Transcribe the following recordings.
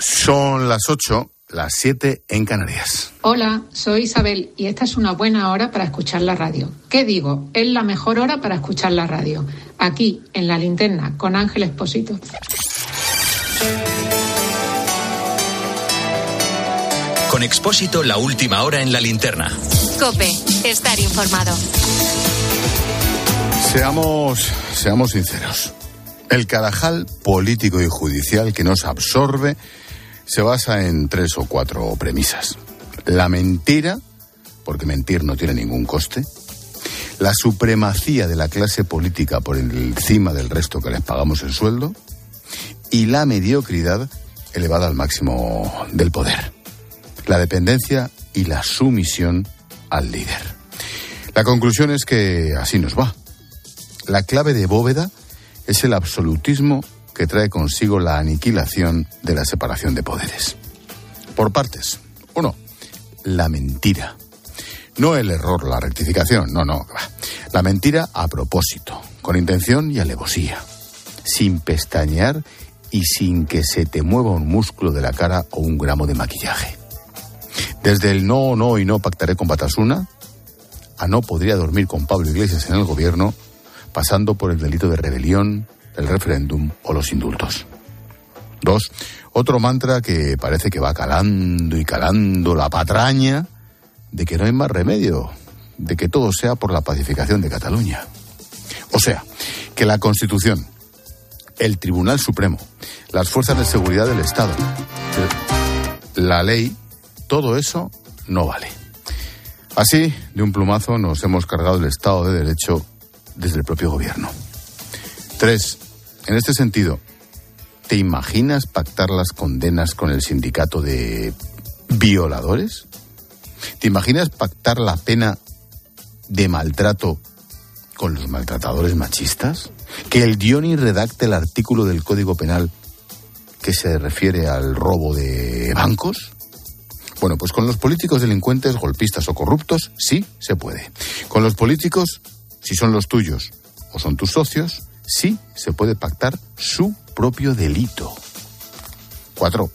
Son las 8, las 7 en Canarias. Hola, soy Isabel y esta es una buena hora para escuchar la radio. ¿Qué digo? Es la mejor hora para escuchar la radio. Aquí, en la linterna, con Ángel Esposito. Con Expósito, la última hora en la linterna. Cope, estar informado. Seamos, seamos sinceros. El carajal político y judicial que nos absorbe se basa en tres o cuatro premisas. La mentira, porque mentir no tiene ningún coste. La supremacía de la clase política por encima del resto que les pagamos el sueldo. Y la mediocridad elevada al máximo del poder. La dependencia y la sumisión al líder. La conclusión es que así nos va. La clave de bóveda es el absolutismo que trae consigo la aniquilación de la separación de poderes. Por partes. Uno, la mentira. No el error, la rectificación, no, no. La mentira a propósito, con intención y alevosía, sin pestañear y sin que se te mueva un músculo de la cara o un gramo de maquillaje. Desde el no, no y no pactaré con Batasuna, a no podría dormir con Pablo Iglesias en el gobierno, pasando por el delito de rebelión, el referéndum o los indultos. Dos, otro mantra que parece que va calando y calando la patraña de que no hay más remedio, de que todo sea por la pacificación de Cataluña. O sea, que la Constitución, el Tribunal Supremo, las fuerzas de seguridad del Estado, la ley, todo eso no vale. Así, de un plumazo, nos hemos cargado el Estado de Derecho desde el propio gobierno. Tres, en este sentido, ¿te imaginas pactar las condenas con el sindicato de violadores? ¿Te imaginas pactar la pena de maltrato con los maltratadores machistas? ¿Que el Dioni redacte el artículo del Código Penal que se refiere al robo de bancos? Bueno, pues con los políticos delincuentes, golpistas o corruptos, sí se puede. Con los políticos, si son los tuyos o son tus socios, sí se puede pactar su propio delito. Cuatro.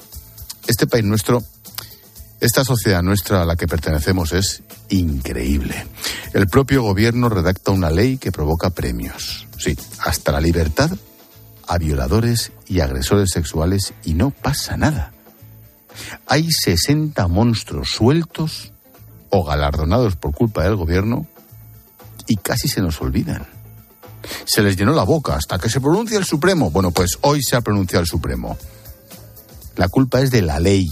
Este país nuestro, esta sociedad nuestra a la que pertenecemos es increíble. El propio gobierno redacta una ley que provoca premios. Sí, hasta la libertad a violadores y agresores sexuales y no pasa nada. Hay 60 monstruos sueltos o galardonados por culpa del gobierno y casi se nos olvidan se les llenó la boca hasta que se pronuncia el Supremo. Bueno, pues hoy se ha pronunciado el Supremo. La culpa es de la ley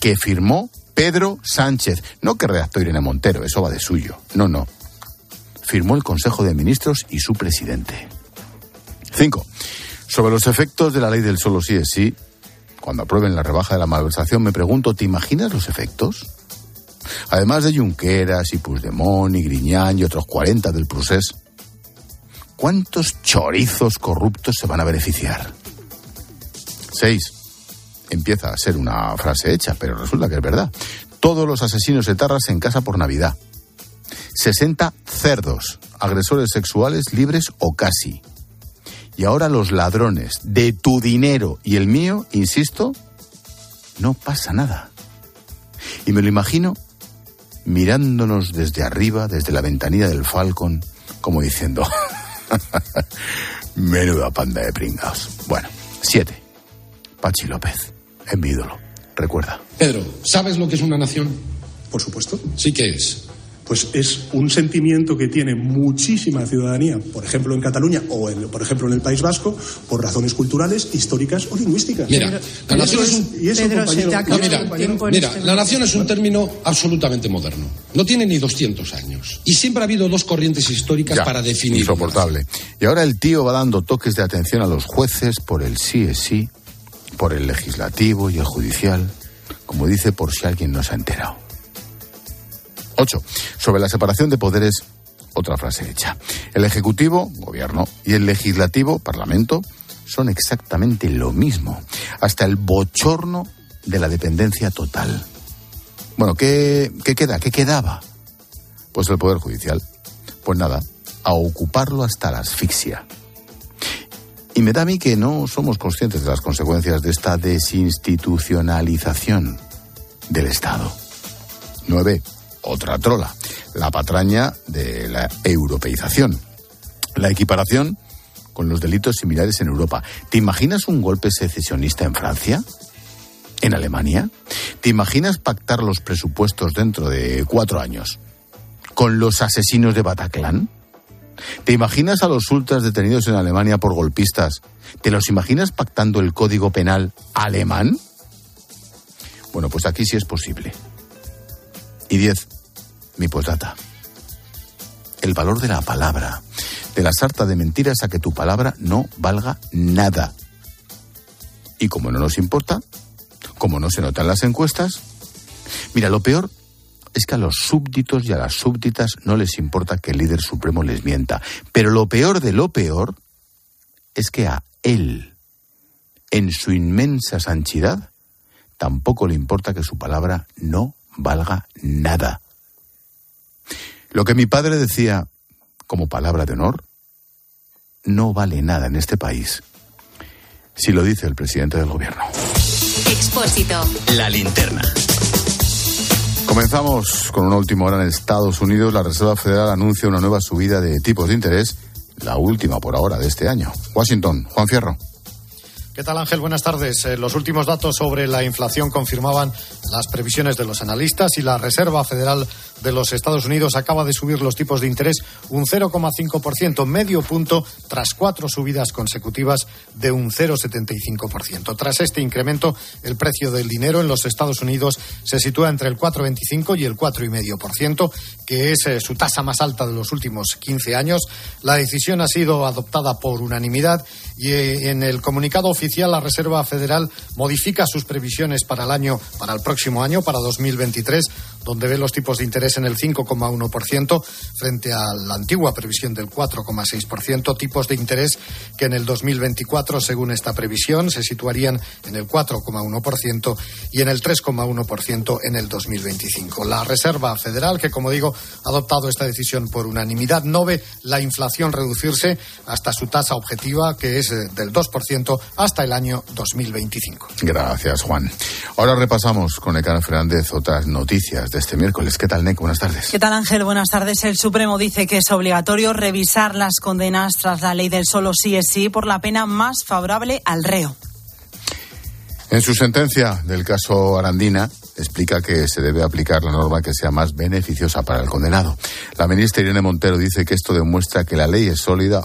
que firmó Pedro Sánchez. No que redactó Irene Montero, eso va de suyo. No, no. Firmó el Consejo de Ministros y su presidente. Cinco. Sobre los efectos de la ley del solo sí es sí, cuando aprueben la rebaja de la malversación, me pregunto, ¿te imaginas los efectos? Además de Junqueras y Puigdemont y Griñán y otros 40 del procés, ¿cuántos chorizos corruptos se van a beneficiar? Seis. Empieza a ser una frase hecha, pero resulta que es verdad. Todos los asesinos etarras en casa por Navidad. 60 cerdos, agresores sexuales libres o casi. Y ahora los ladrones de tu dinero y el mío, insisto, no pasa nada. Y me lo imagino mirándonos desde arriba, desde la ventanilla del Falcon, como diciendo, Menuda panda de pringados. Bueno, siete. Pachi López, en mi ídolo. Recuerda. Pedro, ¿sabes lo que es una nación? Por supuesto. Sí que es. Pues es un sentimiento que tiene muchísima ciudadanía, por ejemplo en Cataluña o por ejemplo en el País Vasco, por razones culturales, históricas o lingüísticas. Mira, la nación es un... mira, la nación es un término absolutamente moderno. No tiene ni 200 años. Y siempre ha habido dos corrientes históricas para definir. Insoportable. Y ahora el tío va dando toques de atención a los jueces por el sí es sí, por el legislativo y el judicial, como dice por si alguien no se ha enterado. 8. Sobre la separación de poderes, otra frase hecha. El Ejecutivo, Gobierno, y el Legislativo, Parlamento, son exactamente lo mismo. Hasta el bochorno de la dependencia total. Bueno, ¿qué, qué queda? ¿Qué quedaba? Pues el Poder Judicial. Pues nada, a ocuparlo hasta la asfixia. Y me da a mí que no somos conscientes de las consecuencias de esta desinstitucionalización del Estado. 9. Otra trola. La patraña de la europeización. La equiparación con los delitos similares en Europa. ¿Te imaginas un golpe secesionista en Francia? ¿En Alemania? ¿Te imaginas pactar los presupuestos dentro de cuatro años con los asesinos de Bataclan? ¿Te imaginas a los ultras detenidos en Alemania por golpistas? ¿Te los imaginas pactando el código penal alemán? Bueno, pues aquí sí es posible. Y diez, mi postdata. El valor de la palabra. De la sarta de mentiras a que tu palabra no valga nada. Y como no nos importa, como no se notan las encuestas, mira, lo peor es que a los súbditos y a las súbditas no les importa que el líder supremo les mienta. Pero lo peor de lo peor es que a él, en su inmensa sanchidad, tampoco le importa que su palabra no valga nada. Lo que mi padre decía como palabra de honor no vale nada en este país si lo dice el presidente del gobierno. Expósito. La linterna. Comenzamos con una última hora en Estados Unidos. La Reserva Federal anuncia una nueva subida de tipos de interés, la última por ahora de este año. Washington, Juan Fierro. ¿Qué tal Ángel? Buenas tardes. Eh, los últimos datos sobre la inflación confirmaban las previsiones de los analistas y la Reserva Federal de los Estados Unidos acaba de subir los tipos de interés un 0,5%, medio punto, tras cuatro subidas consecutivas de un 0,75%. Tras este incremento, el precio del dinero en los Estados Unidos se sitúa entre el 4,25 y el 4,5%, que es eh, su tasa más alta de los últimos 15 años. La decisión ha sido adoptada por unanimidad y eh, en el comunicado oficial la Reserva Federal modifica sus previsiones para el año para el próximo año para 2023 donde ve los tipos de interés en el 5,1% frente a la antigua previsión del 4,6%, tipos de interés que en el 2024, según esta previsión, se situarían en el 4,1% y en el 3,1% en el 2025. La Reserva Federal, que como digo, ha adoptado esta decisión por unanimidad, no ve la inflación reducirse hasta su tasa objetiva, que es eh, del 2% hasta el año 2025. Gracias, Juan. Ahora repasamos con Ecana Fernández otras noticias de este miércoles. ¿Qué tal, Nick? Buenas tardes. ¿Qué tal, Ángel? Buenas tardes. El Supremo dice que es obligatorio revisar las condenas tras la ley del solo sí es sí por la pena más favorable al reo. En su sentencia del caso Arandina, explica que se debe aplicar la norma que sea más beneficiosa para el condenado. La ministra Irene Montero dice que esto demuestra que la ley es sólida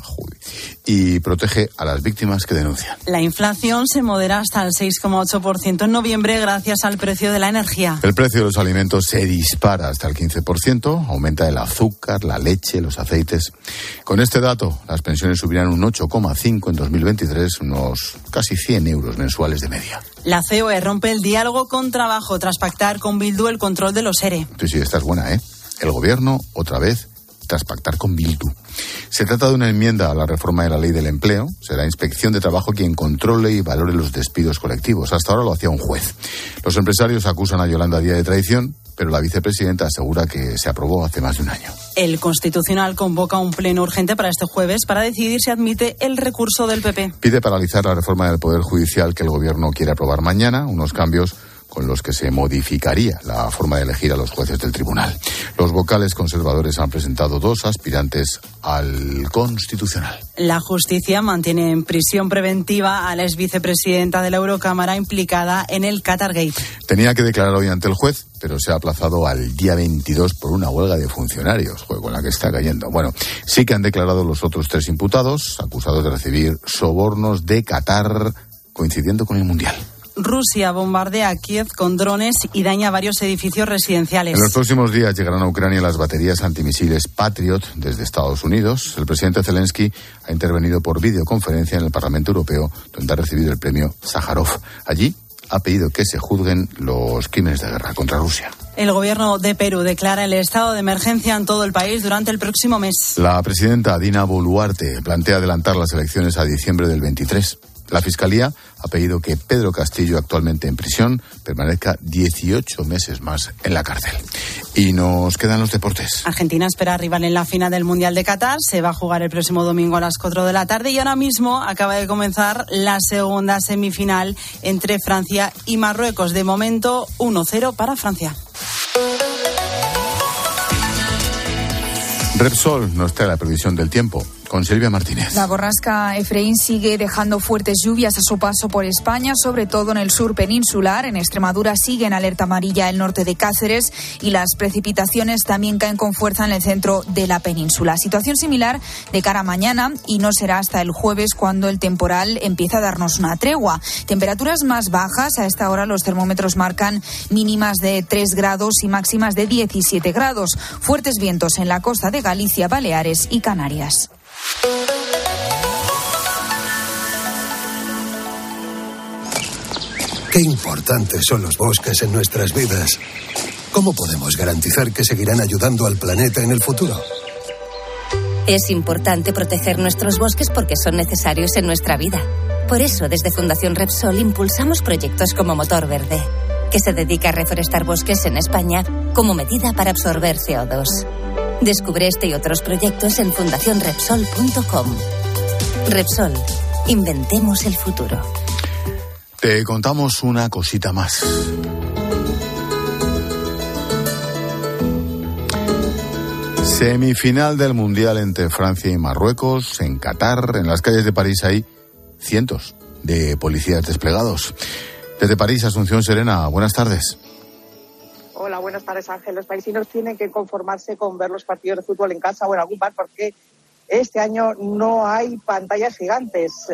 y protege a las víctimas que denuncian. La inflación se modera hasta el 6,8% en noviembre gracias al precio de la energía. El precio de los alimentos se dispara hasta el 15%, aumenta el azúcar, la leche, los aceites. Con este dato, las pensiones subirán un 8,5 en 2023, unos casi 100 euros mensuales de media. La COE rompe el diálogo con trabajo tras pactar con Bildu el control de los ERE. Sí, sí, esta es buena, ¿eh? El gobierno, otra vez, tras pactar con Bildu. Se trata de una enmienda a la reforma de la ley del empleo. Será Inspección de Trabajo quien controle y valore los despidos colectivos. Hasta ahora lo hacía un juez. Los empresarios acusan a Yolanda Díaz de traición, pero la vicepresidenta asegura que se aprobó hace más de un año. El Constitucional convoca un pleno urgente para este jueves para decidir si admite el recurso del PP. Pide paralizar la reforma del Poder Judicial que el Gobierno quiere aprobar mañana, unos cambios con los que se modificaría la forma de elegir a los jueces del tribunal. Los vocales conservadores han presentado dos aspirantes al Constitucional. La justicia mantiene en prisión preventiva a la ex vicepresidenta de la Eurocámara implicada en el Qatargate. Tenía que declarar hoy ante el juez, pero se ha aplazado al día 22 por una huelga de funcionarios, juego en la que está cayendo. Bueno, sí que han declarado los otros tres imputados, acusados de recibir sobornos de Qatar coincidiendo con el Mundial. Rusia bombardea Kiev con drones y daña varios edificios residenciales. En los próximos días llegarán a Ucrania las baterías antimisiles Patriot desde Estados Unidos. El presidente Zelensky ha intervenido por videoconferencia en el Parlamento Europeo, donde ha recibido el premio Sájarov. Allí ha pedido que se juzguen los crímenes de guerra contra Rusia. El gobierno de Perú declara el estado de emergencia en todo el país durante el próximo mes. La presidenta Dina Boluarte plantea adelantar las elecciones a diciembre del 23. La Fiscalía ha pedido que Pedro Castillo, actualmente en prisión, permanezca 18 meses más en la cárcel. Y nos quedan los deportes. Argentina espera rival en la final del Mundial de Qatar. Se va a jugar el próximo domingo a las 4 de la tarde y ahora mismo acaba de comenzar la segunda semifinal entre Francia y Marruecos. De momento, 1-0 para Francia. Repsol nos trae la previsión del tiempo con Silvia Martínez. La borrasca Efraín sigue dejando fuertes lluvias a su paso por España, sobre todo en el sur peninsular. En Extremadura sigue en alerta amarilla el norte de Cáceres y las precipitaciones también caen con fuerza en el centro de la península. Situación similar de cara a mañana y no será hasta el jueves cuando el temporal empieza a darnos una tregua. Temperaturas más bajas. A esta hora los termómetros marcan mínimas de 3 grados y máximas de 17 grados. Fuertes vientos en la costa de Galicia, Baleares y Canarias. Qué importantes son los bosques en nuestras vidas. ¿Cómo podemos garantizar que seguirán ayudando al planeta en el futuro? Es importante proteger nuestros bosques porque son necesarios en nuestra vida. Por eso, desde Fundación Repsol impulsamos proyectos como Motor Verde, que se dedica a reforestar bosques en España como medida para absorber CO2. Descubre este y otros proyectos en fundacionrepsol.com. Repsol, inventemos el futuro. Te contamos una cosita más. Semifinal del Mundial entre Francia y Marruecos en Qatar. En las calles de París hay cientos de policías desplegados. Desde París, Asunción Serena, buenas tardes. Buenas tardes, Ángel. Los paisinos tienen que conformarse con ver los partidos de fútbol en casa o en algún bar porque este año no hay pantallas gigantes,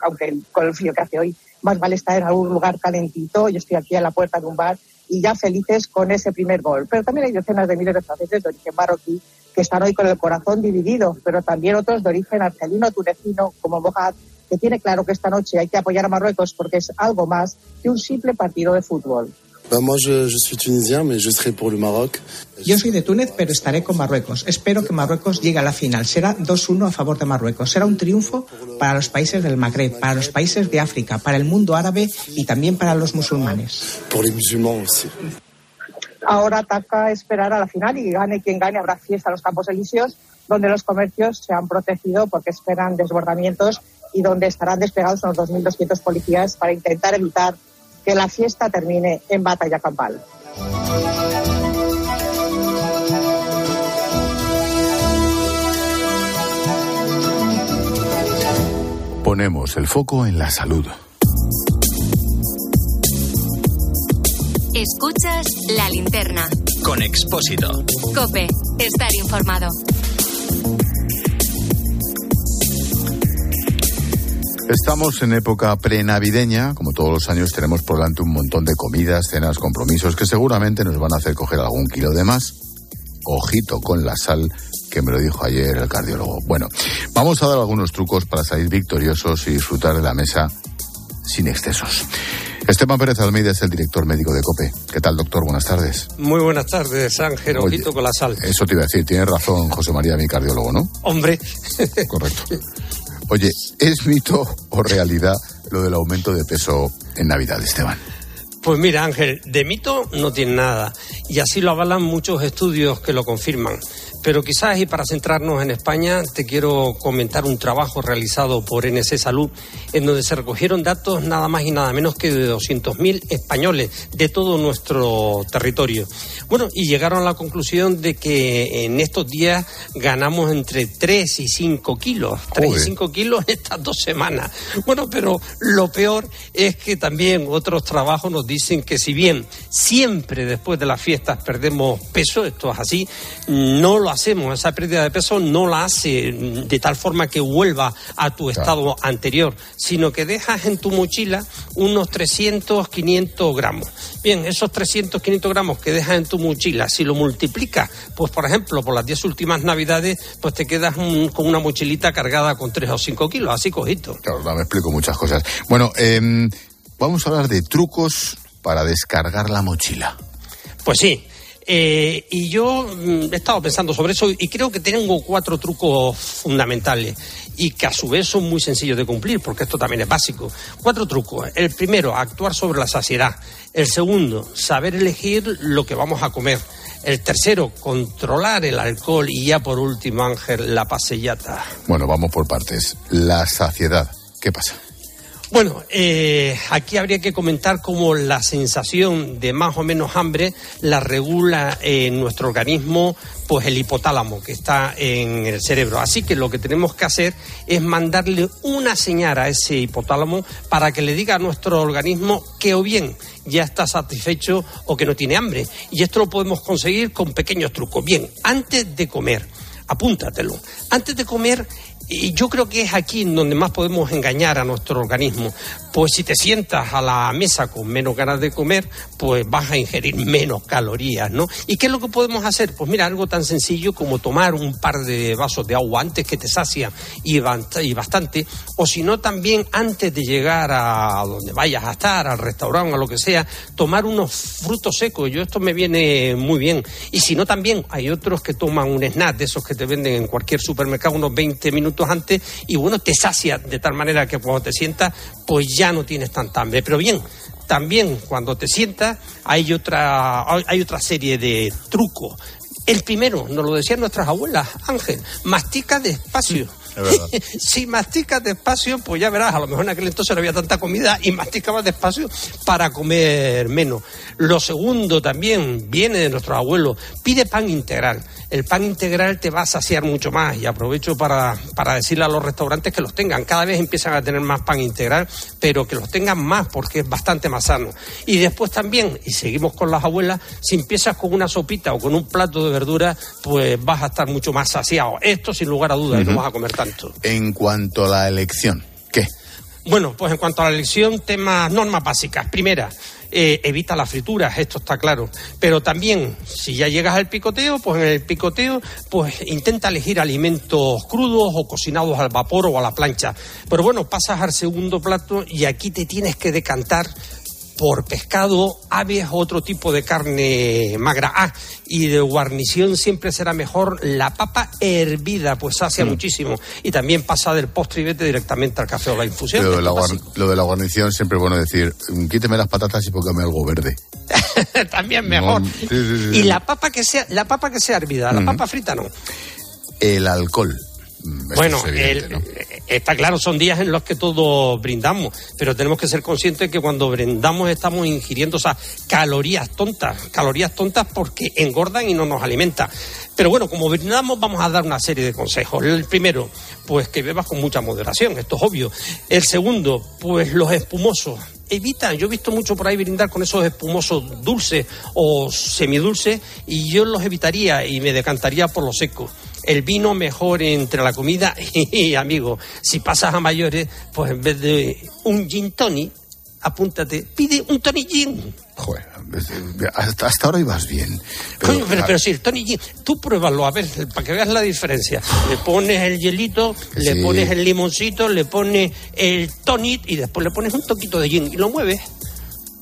aunque con el frío que hace hoy más vale estar en algún lugar calentito. Yo estoy aquí a la puerta de un bar y ya felices con ese primer gol. Pero también hay decenas de miles de franceses de origen marroquí que están hoy con el corazón dividido, pero también otros de origen argelino, tunecino, como Mohamed, que tiene claro que esta noche hay que apoyar a Marruecos porque es algo más que un simple partido de fútbol. Yo soy de Túnez, pero estaré con Marruecos. Espero que Marruecos llegue a la final. Será 2-1 a favor de Marruecos. Será un triunfo para los países del Magreb, para los países de África, para el mundo árabe y también para los musulmanes. Ahora ataca esperar a la final y gane quien gane. Habrá fiesta en los Campos Elíseos, donde los comercios se han protegido porque esperan desbordamientos y donde estarán desplegados unos 2.200 policías para intentar evitar que la fiesta termine en batalla campal. Ponemos el foco en la salud. Escuchas la linterna. Con Expósito. Cope, estar informado. Estamos en época prenavideña, como todos los años tenemos por delante un montón de comidas, cenas, compromisos que seguramente nos van a hacer coger algún kilo de más. Ojito con la sal, que me lo dijo ayer el cardiólogo. Bueno, vamos a dar algunos trucos para salir victoriosos y disfrutar de la mesa sin excesos. Esteban Pérez Almeida es el director médico de COPE. ¿Qué tal, doctor? Buenas tardes. Muy buenas tardes, Ángel. Ojito con la sal. Eso te iba a decir. Tiene razón José María, mi cardiólogo, ¿no? Hombre. Correcto. Oye, ¿es mito o realidad lo del aumento de peso en Navidad, Esteban? Pues mira, Ángel, de mito no tiene nada. Y así lo avalan muchos estudios que lo confirman. Pero quizás, y para centrarnos en España, te quiero comentar un trabajo realizado por NC Salud, en donde se recogieron datos nada más y nada menos que de 200.000 españoles de todo nuestro territorio. Bueno, y llegaron a la conclusión de que en estos días ganamos entre 3 y 5 kilos. 3 y 5 kilos estas dos semanas. Bueno, pero lo peor es que también otros trabajos nos dicen que si bien siempre después de las fiestas perdemos peso, esto es así, no lo hacemos, esa pérdida de peso no la hace de tal forma que vuelva a tu estado anterior, sino que dejas en tu mochila unos 300, 500 gramos. Bien, esos 300, 500 gramos que dejas en tu mochila, si lo multiplicas, pues por ejemplo, por las 10 últimas navidades, pues te quedas con una mochilita cargada con 3 o 5 kilos, así cojito. Claro, me explico muchas cosas. Bueno, vamos a hablar de trucos para descargar la mochila. Pues sí, Eh, y yo mm, he estado pensando sobre eso y creo que tengo cuatro trucos fundamentales y que a su vez son muy sencillos de cumplir, porque esto también es básico. Cuatro trucos. El primero, actuar sobre la saciedad. El segundo, saber elegir lo que vamos a comer. El tercero, controlar el alcohol. Y ya por último, Ángel, la pasellata. Bueno, vamos por partes. La saciedad. ¿Qué pasa? Bueno, eh, aquí habría que comentar cómo la sensación de más o menos hambre la regula en nuestro organismo pues el hipotálamo que está en el cerebro. Así que lo que tenemos que hacer es mandarle una señal a ese hipotálamo para que le diga a nuestro organismo que o bien ya está satisfecho o que no tiene hambre. Y esto lo podemos conseguir con pequeños trucos. Bien, antes de comer, apúntatelo. Antes de comer y yo creo que es aquí donde más podemos engañar a nuestro organismo. Pues si te sientas a la mesa con menos ganas de comer, pues vas a ingerir menos calorías, ¿no? ¿Y qué es lo que podemos hacer? Pues mira, algo tan sencillo como tomar un par de vasos de agua antes que te sacia y bastante, o si no también antes de llegar a donde vayas a estar, al restaurante o lo que sea, tomar unos frutos secos. Yo esto me viene muy bien. Y si no también hay otros que toman un snack de esos que te venden en cualquier supermercado unos 20 minutos antes y bueno, te sacia de tal manera que cuando te sientas, pues ya no tienes tanta hambre. Pero bien, también cuando te sientas hay otra, hay otra serie de trucos. El primero, nos lo decían nuestras abuelas, Ángel, mastica despacio. si masticas despacio, pues ya verás, a lo mejor en aquel entonces no había tanta comida y masticabas despacio para comer menos. Lo segundo también viene de nuestros abuelos, pide pan integral el pan integral te va a saciar mucho más y aprovecho para, decirle a los restaurantes que los tengan. Cada vez empiezan a tener más pan integral, pero que los tengan más porque es bastante más sano. Y después también, y seguimos con las abuelas, si empiezas con una sopita o con un plato de verdura, pues vas a estar mucho más saciado. Esto sin lugar a dudas, y no vas a comer tanto. En cuanto a la elección, ¿qué? Bueno, pues en cuanto a la elección, temas, normas básicas. Primera, eh, evita las frituras, esto está claro. Pero también, si ya llegas al picoteo, pues en el picoteo, pues intenta elegir alimentos crudos o cocinados al vapor o a la plancha. Pero bueno, pasas al segundo plato y aquí te tienes que decantar por pescado, aves o otro tipo de carne magra. Ah, y de guarnición siempre será mejor la papa hervida, pues sacia mm. muchísimo. Y también pasa del postre y vete directamente al café o la infusión. Lo de la, guarnición siempre es bueno decir, mm, quíteme las patatas y póngame algo verde. también mejor. y la papa que sea, la papa que sea hervida, la papa frita no. El alcohol bueno, está claro, son días en los que todos brindamos, pero tenemos que ser conscientes que cuando brindamos estamos ingiriendo esas calorías tontas, calorías tontas porque engordan y no nos alimentan. Pero bueno, como brindamos vamos a dar una serie de consejos. El primero, pues que bebas con mucha moderación, esto es obvio. El segundo, pues los espumosos evita, yo he visto mucho por ahí brindar con esos espumosos dulces o semidulces y yo los evitaría y me decantaría por los secos el vino mejor entre la comida y, amigo, si pasas a mayores, pues en vez de un gin tonic, apúntate, pide un tonic gin. Joder, hasta, hasta ahora ibas bien. Pero, Coño, pero, sí, el tonic gin, tú pruébalo, a ver, para que veas la diferencia. Le pones el hielito, le pones el limoncito, le pones el tonic y después le pones un toquito de gin y lo mueves.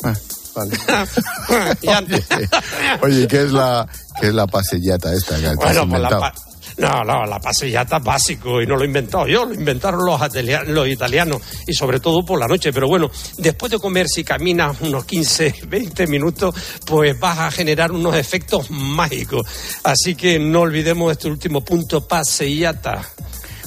Ah, vale. Oye, ¿qué es la, qué es la pasellata esta que bueno, pues la, no, no, la pasillata es básico y no lo he inventado yo, lo inventaron los, los italianos y sobre todo por la noche. Pero bueno, después de comer, si caminas unos 15, 20 minutos, pues vas a generar unos efectos mágicos. Así que no olvidemos este último punto, pasillata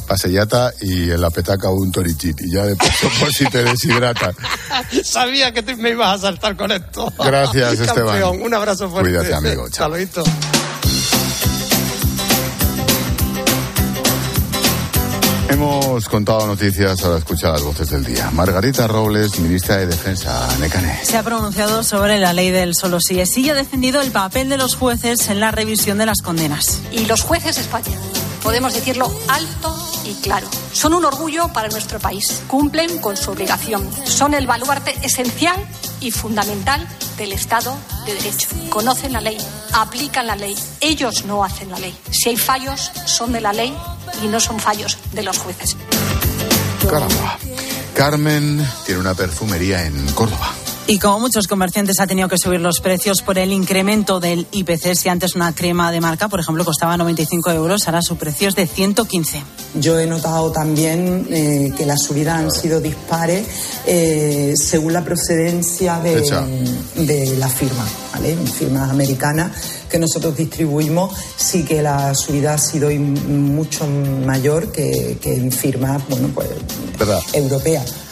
pasellata y en la petaca un torichit. Y ya de paso por si te deshidrata. Sabía que me ibas a saltar con esto. Gracias, Esteban. Un abrazo fuerte. Cuídate, amigo. Chao. Hemos contado noticias a escuchar las voces del día. Margarita Robles, ministra de Defensa, Necane. Se ha pronunciado sobre la ley del solo sí es sí y ha defendido el papel de los jueces en la revisión de las condenas. Y los jueces España, podemos decirlo alto y claro, son un orgullo para nuestro país. Cumplen con su obligación. Son el baluarte esencial y fundamental del Estado de Derecho. Conocen la ley, aplican la ley. Ellos no hacen la ley. Si hay fallos, son de la ley y no son fallos de los jueces. Caramba. Carmen tiene una perfumería en Córdoba. Y como muchos comerciantes ha tenido que subir los precios por el incremento del IPC, si antes una crema de marca, por ejemplo, costaba 95 euros, ahora su precio es de 115. Yo he notado también eh, que las subidas han sido dispares eh, según la procedencia de, de la firma, ¿vale? Firmas americanas que nosotros distribuimos, sí que la subida ha sido mucho mayor que, que en firmas, bueno, pues, europeas.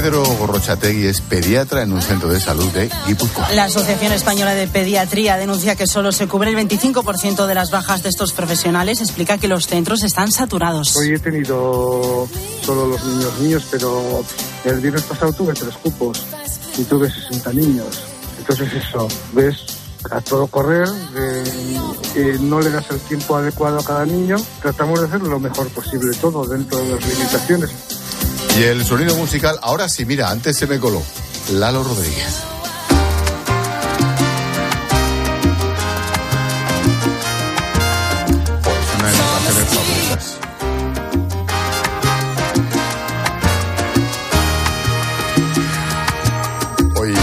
Pedro Gorrochategui es pediatra en un centro de salud de Guipúzcoa. La Asociación Española de Pediatría denuncia que solo se cubre el 25% de las bajas de estos profesionales. Explica que los centros están saturados. Hoy he tenido solo los niños niños, pero el viernes pasado tuve tres cupos y tuve 60 niños. Entonces eso, ves a todo correr, no le das el tiempo adecuado a cada niño. Tratamos de hacer lo mejor posible todo dentro de las limitaciones. Y el sonido musical, ahora sí, mira, antes se me coló. Lalo Rodríguez. Pues una de mis canciones favoritas. Hoy,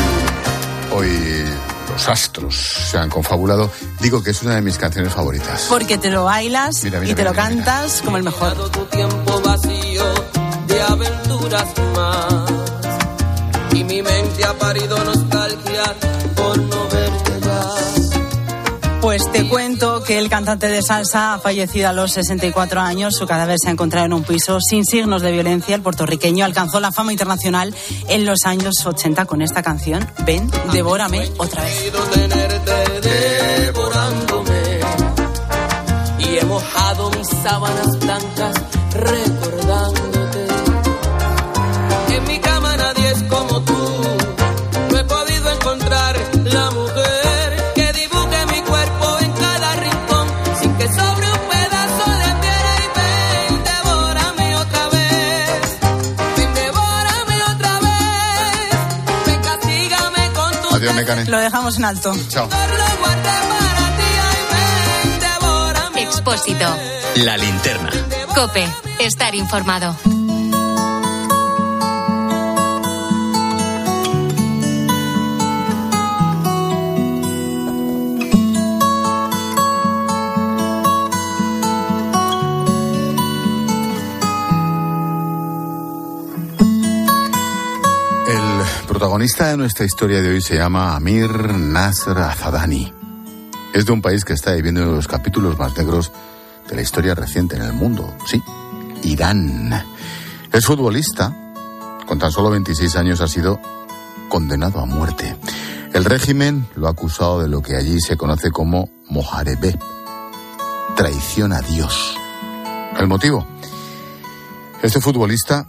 hoy los astros se han confabulado. Digo que es una de mis canciones favoritas. Porque te lo bailas Mira, mira, y te mira, lo mira, mira. cantas como el mejor. tu tiempo vacío de más. Y mi mente ha parido nostalgia por no verte ya. Pues te cuento que el cantante de salsa ha fallecido a los 64 años. Su cadáver se ha encontrado en un piso sin signos de violencia. El puertorriqueño alcanzó la fama internacional en los años 80 con esta canción. Ven, devórame otra vez. Devorándome. Y he mojado mis sábanas blancas. Lo dejamos en alto. Chao. Expósito. La linterna. Cope. Estar informado. Protagonista de nuestra historia de hoy se llama Amir Nasr Azadani. Es de un país que está viviendo uno de los capítulos más negros de la historia reciente en el mundo. Sí, Irán. Es futbolista. Con tan solo 26 años ha sido condenado a muerte. El régimen lo ha acusado de lo que allí se conoce como mojarebe, traición a Dios. ¿El motivo? Este futbolista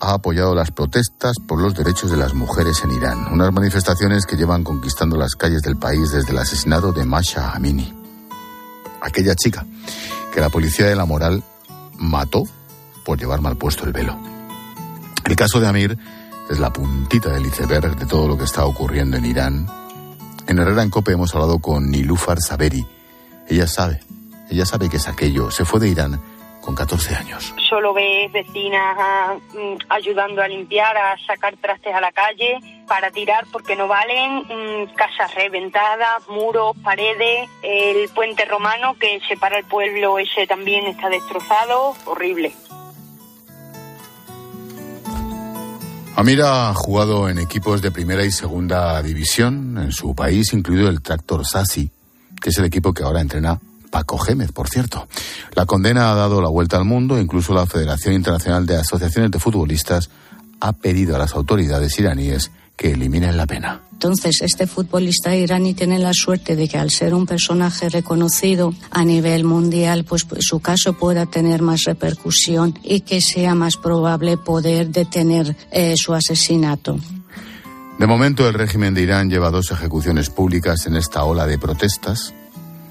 ha apoyado las protestas por los derechos de las mujeres en Irán, unas manifestaciones que llevan conquistando las calles del país desde el asesinato de Masha Amini, aquella chica que la policía de la moral mató por llevar mal puesto el velo. El caso de Amir es la puntita del iceberg de todo lo que está ocurriendo en Irán. En Herrera en Cope hemos hablado con Nilufar Saberi. Ella sabe, ella sabe que es aquello. Se fue de Irán con 14 años. Solo ves vecinas mm, ayudando a limpiar, a sacar trastes a la calle para tirar porque no valen, mm, casas reventadas, muros, paredes, el puente romano que separa el pueblo ese también está destrozado, horrible. Amir ha jugado en equipos de primera y segunda división en su país, incluido el Tractor Sassi, que es el equipo que ahora entrena Paco Gémez, por cierto. La condena ha dado la vuelta al mundo, incluso la Federación Internacional de Asociaciones de Futbolistas ha pedido a las autoridades iraníes que eliminen la pena. Entonces, este futbolista iraní tiene la suerte de que al ser un personaje reconocido a nivel mundial, pues, pues, su caso pueda tener más repercusión y que sea más probable poder detener eh, su asesinato. De momento, el régimen de Irán lleva dos ejecuciones públicas en esta ola de protestas.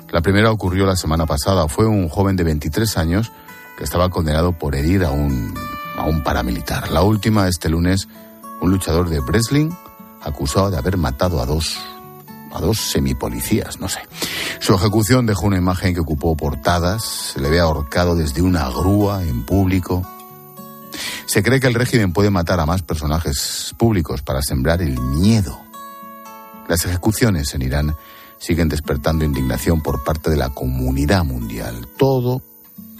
La primera ocurrió la semana pasada. Fue un joven de 23 años que estaba condenado por herir a un, a un paramilitar. La última, este lunes, un luchador de wrestling acusado de haber matado a dos a dos semipolicías, no sé. Su ejecución dejó una imagen que ocupó portadas, se le ve ahorcado desde una grúa en público. Se cree que el régimen puede matar a más personajes públicos para sembrar el miedo. Las ejecuciones en Irán siguen despertando indignación por parte de la comunidad mundial. Todo,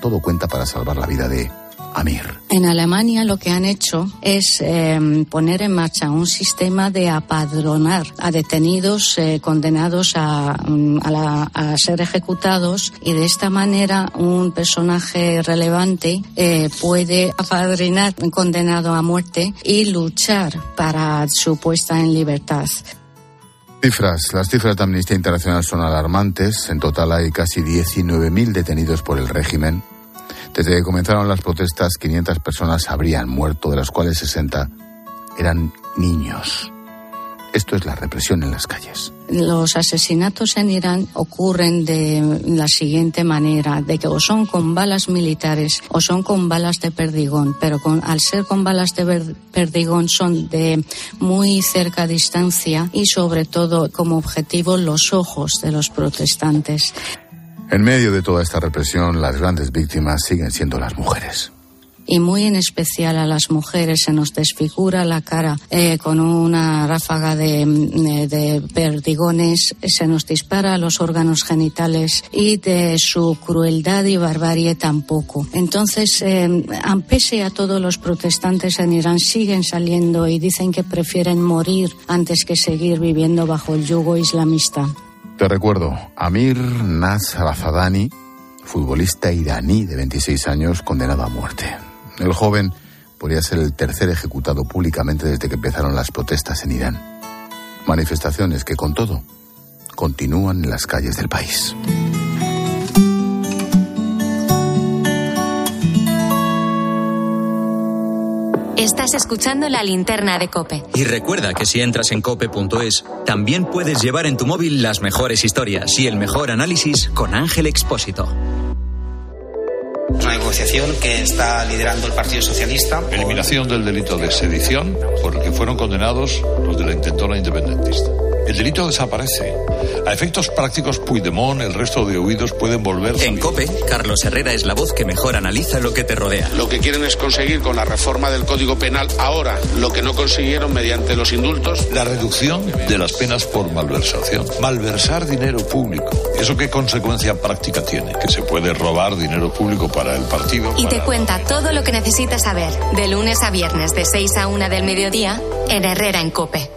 todo cuenta para salvar la vida de Amir. En Alemania lo que han hecho es eh, poner en marcha un sistema de apadronar a detenidos eh, condenados a, mm, a, ser ejecutados y de esta manera un personaje relevante eh, puede apadrinar un condenado a muerte y luchar para su puesta en libertad. Cifras. Las cifras de Amnistía Internacional son alarmantes. En total hay casi 19.000 detenidos por el régimen. Desde que comenzaron las protestas, 500 personas habrían muerto, de las cuales 60 eran niños. Esto es la represión en las calles. Los asesinatos en Irán ocurren de la siguiente manera, de que o son con balas militares o son con balas de perdigón, pero con, al ser con balas de perdigón son de muy cerca distancia y sobre todo como objetivo los ojos de los protestantes. En medio de toda esta represión, las grandes víctimas siguen siendo las mujeres y muy en especial a las mujeres se nos desfigura la cara eh, con una ráfaga de, de, perdigones, se nos dispara los órganos genitales y de su crueldad y barbarie tampoco. Entonces, eh, pese a todos los protestantes en Irán siguen saliendo y dicen que prefieren morir antes que seguir viviendo bajo el yugo islamista. Te recuerdo, Amir Nasr Afadani, futbolista iraní de 26 años condenado a muerte. El joven podría ser el tercer ejecutado públicamente desde que empezaron las protestas en Irán. Manifestaciones que, con todo, continúan en las calles del país. Estás escuchando la linterna de Cope. Y recuerda que si entras en cope.es, también puedes llevar en tu móvil las mejores historias y el mejor análisis con Ángel Expósito. Negociación que está liderando el Partido Socialista. Eliminación del delito de sedición por el que fueron condenados los de la intentona independentista. El delito desaparece. A efectos prácticos, Puigdemont, el resto de huidos pueden volver. En COPE, Carlos Herrera es la voz que mejor analiza lo que te rodea. Lo que quieren es conseguir con la reforma del Código Penal ahora lo que no consiguieron mediante los indultos. La reducción de las penas por malversación. Malversar dinero público. ¿Eso qué consecuencia práctica tiene? Que se puede robar dinero público para el partido. Y para... te cuenta todo lo que necesitas saber, de lunes a viernes, de 6 a 1 del mediodía, en Herrera en COPE.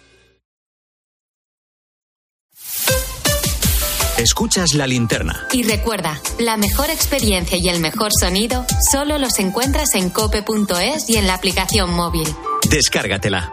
Escuchas la linterna. Y recuerda, la mejor experiencia y el mejor sonido solo los encuentras en cope.es y en la aplicación móvil. Descárgatela.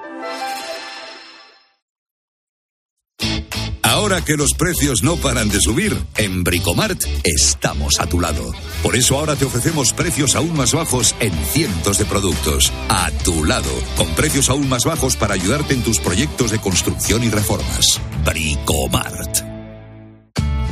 Ahora que los precios no paran de subir, en Bricomart estamos a tu lado. Por eso ahora te ofrecemos precios aún más bajos en cientos de productos. A tu lado, con precios aún más bajos para ayudarte en tus proyectos de construcción y reformas. Bricomart.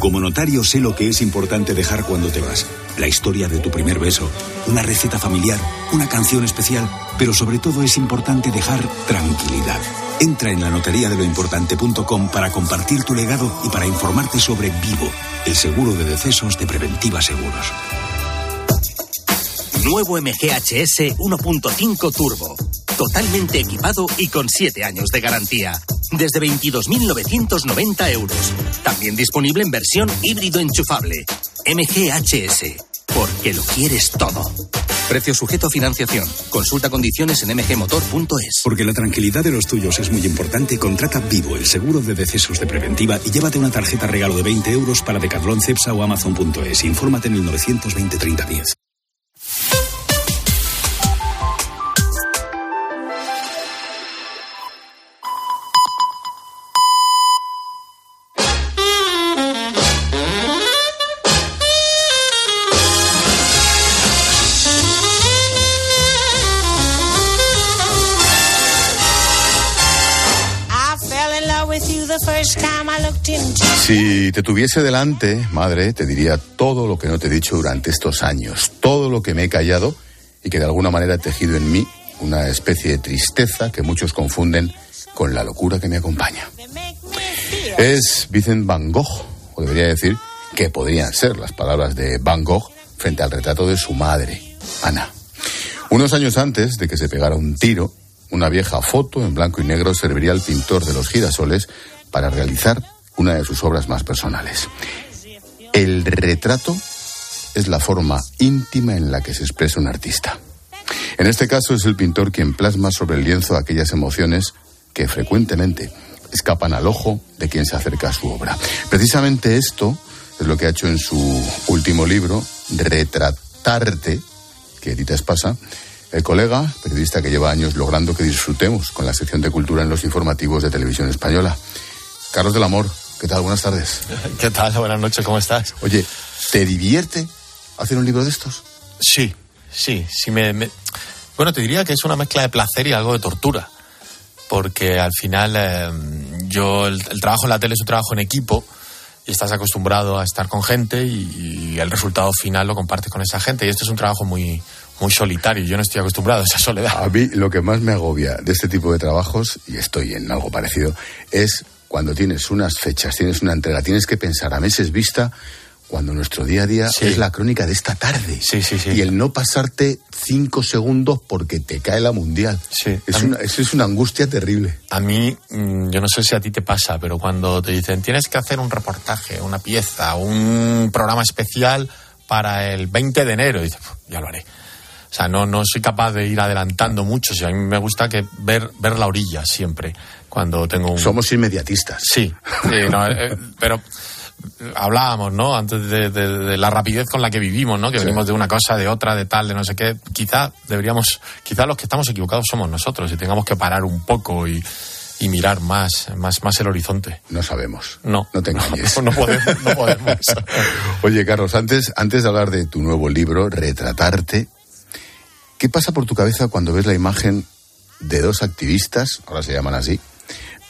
Como notario sé lo que es importante dejar cuando te vas. La historia de tu primer beso, una receta familiar, una canción especial, pero sobre todo es importante dejar tranquilidad. Entra en la notaría de para compartir tu legado y para informarte sobre Vivo, el seguro de decesos de Preventiva Seguros. Nuevo MGHS 1.5 Turbo. Totalmente equipado y con 7 años de garantía. Desde 22.990 euros. También disponible en versión híbrido enchufable. MGHS. Porque lo quieres todo. Precio sujeto a financiación. Consulta condiciones en mgmotor.es. Porque la tranquilidad de los tuyos es muy importante, contrata Vivo, el seguro de decesos de preventiva y llévate una tarjeta regalo de 20 euros para Decathlon, Cepsa o Amazon.es. Infórmate en el 920 3010. Si te tuviese delante, madre, te diría todo lo que no te he dicho durante estos años, todo lo que me he callado y que de alguna manera ha tejido en mí una especie de tristeza que muchos confunden con la locura que me acompaña. Es Vincent Van Gogh, o debería decir que podrían ser las palabras de Van Gogh frente al retrato de su madre, Ana. Unos años antes de que se pegara un tiro, una vieja foto en blanco y negro serviría al pintor de los girasoles para realizar una de sus obras más personales. El retrato es la forma íntima en la que se expresa un artista. En este caso es el pintor quien plasma sobre el lienzo aquellas emociones que frecuentemente escapan al ojo de quien se acerca a su obra. Precisamente esto es lo que ha hecho en su último libro, Retratarte, que edita Espasa, el colega, periodista que lleva años logrando que disfrutemos con la sección de cultura en los informativos de televisión española. Carlos del Amor, ¿qué tal? Buenas tardes. ¿Qué tal? Buenas noches, ¿cómo estás? Oye, ¿te divierte hacer un libro de estos? Sí, sí, sí me, Bueno, te diría que es una mezcla de placer y algo de tortura, porque al final eh, yo, el, trabajo en la tele es un trabajo en equipo y estás acostumbrado a estar con gente y, y el resultado final lo compartes con esa gente y esto es un trabajo muy, muy solitario. Yo no estoy acostumbrado a esa soledad. A mí lo que más me agobia de este tipo de trabajos, y estoy en algo parecido, es cuando tienes unas fechas, tienes una entrega, tienes que pensar a meses vista cuando nuestro día a día es la crónica de esta tarde. Sí, sí, sí. Y el no pasarte cinco segundos porque te cae la mundial. Sí. Es una, eso es una angustia terrible. A mí, mm, yo no sé si a ti te pasa, pero cuando te dicen tienes que hacer un reportaje, una pieza, un programa especial para el 20 de enero, dices, ya lo haré. O sea, no, no soy capaz de ir adelantando mucho. a mí me gusta que ver, ver la orilla siempre cuando tengo un... Somos inmediatistas. Sí, eh, pero hablábamos, ¿no? Antes de, la rapidez con la que vivimos, ¿no? Que venimos de una cosa, de otra, de tal, de no sé qué. Quizá deberíamos, quizá los que estamos equivocados somos nosotros y tengamos que parar un poco y, mirar más, más, más el horizonte. No sabemos. No. No te engañes. No, podemos. No podemos. Oye, Carlos, antes, antes de hablar de tu nuevo libro, Retratarte, ¿qué pasa por tu cabeza cuando ves la imagen de dos activistas, ahora se llaman así,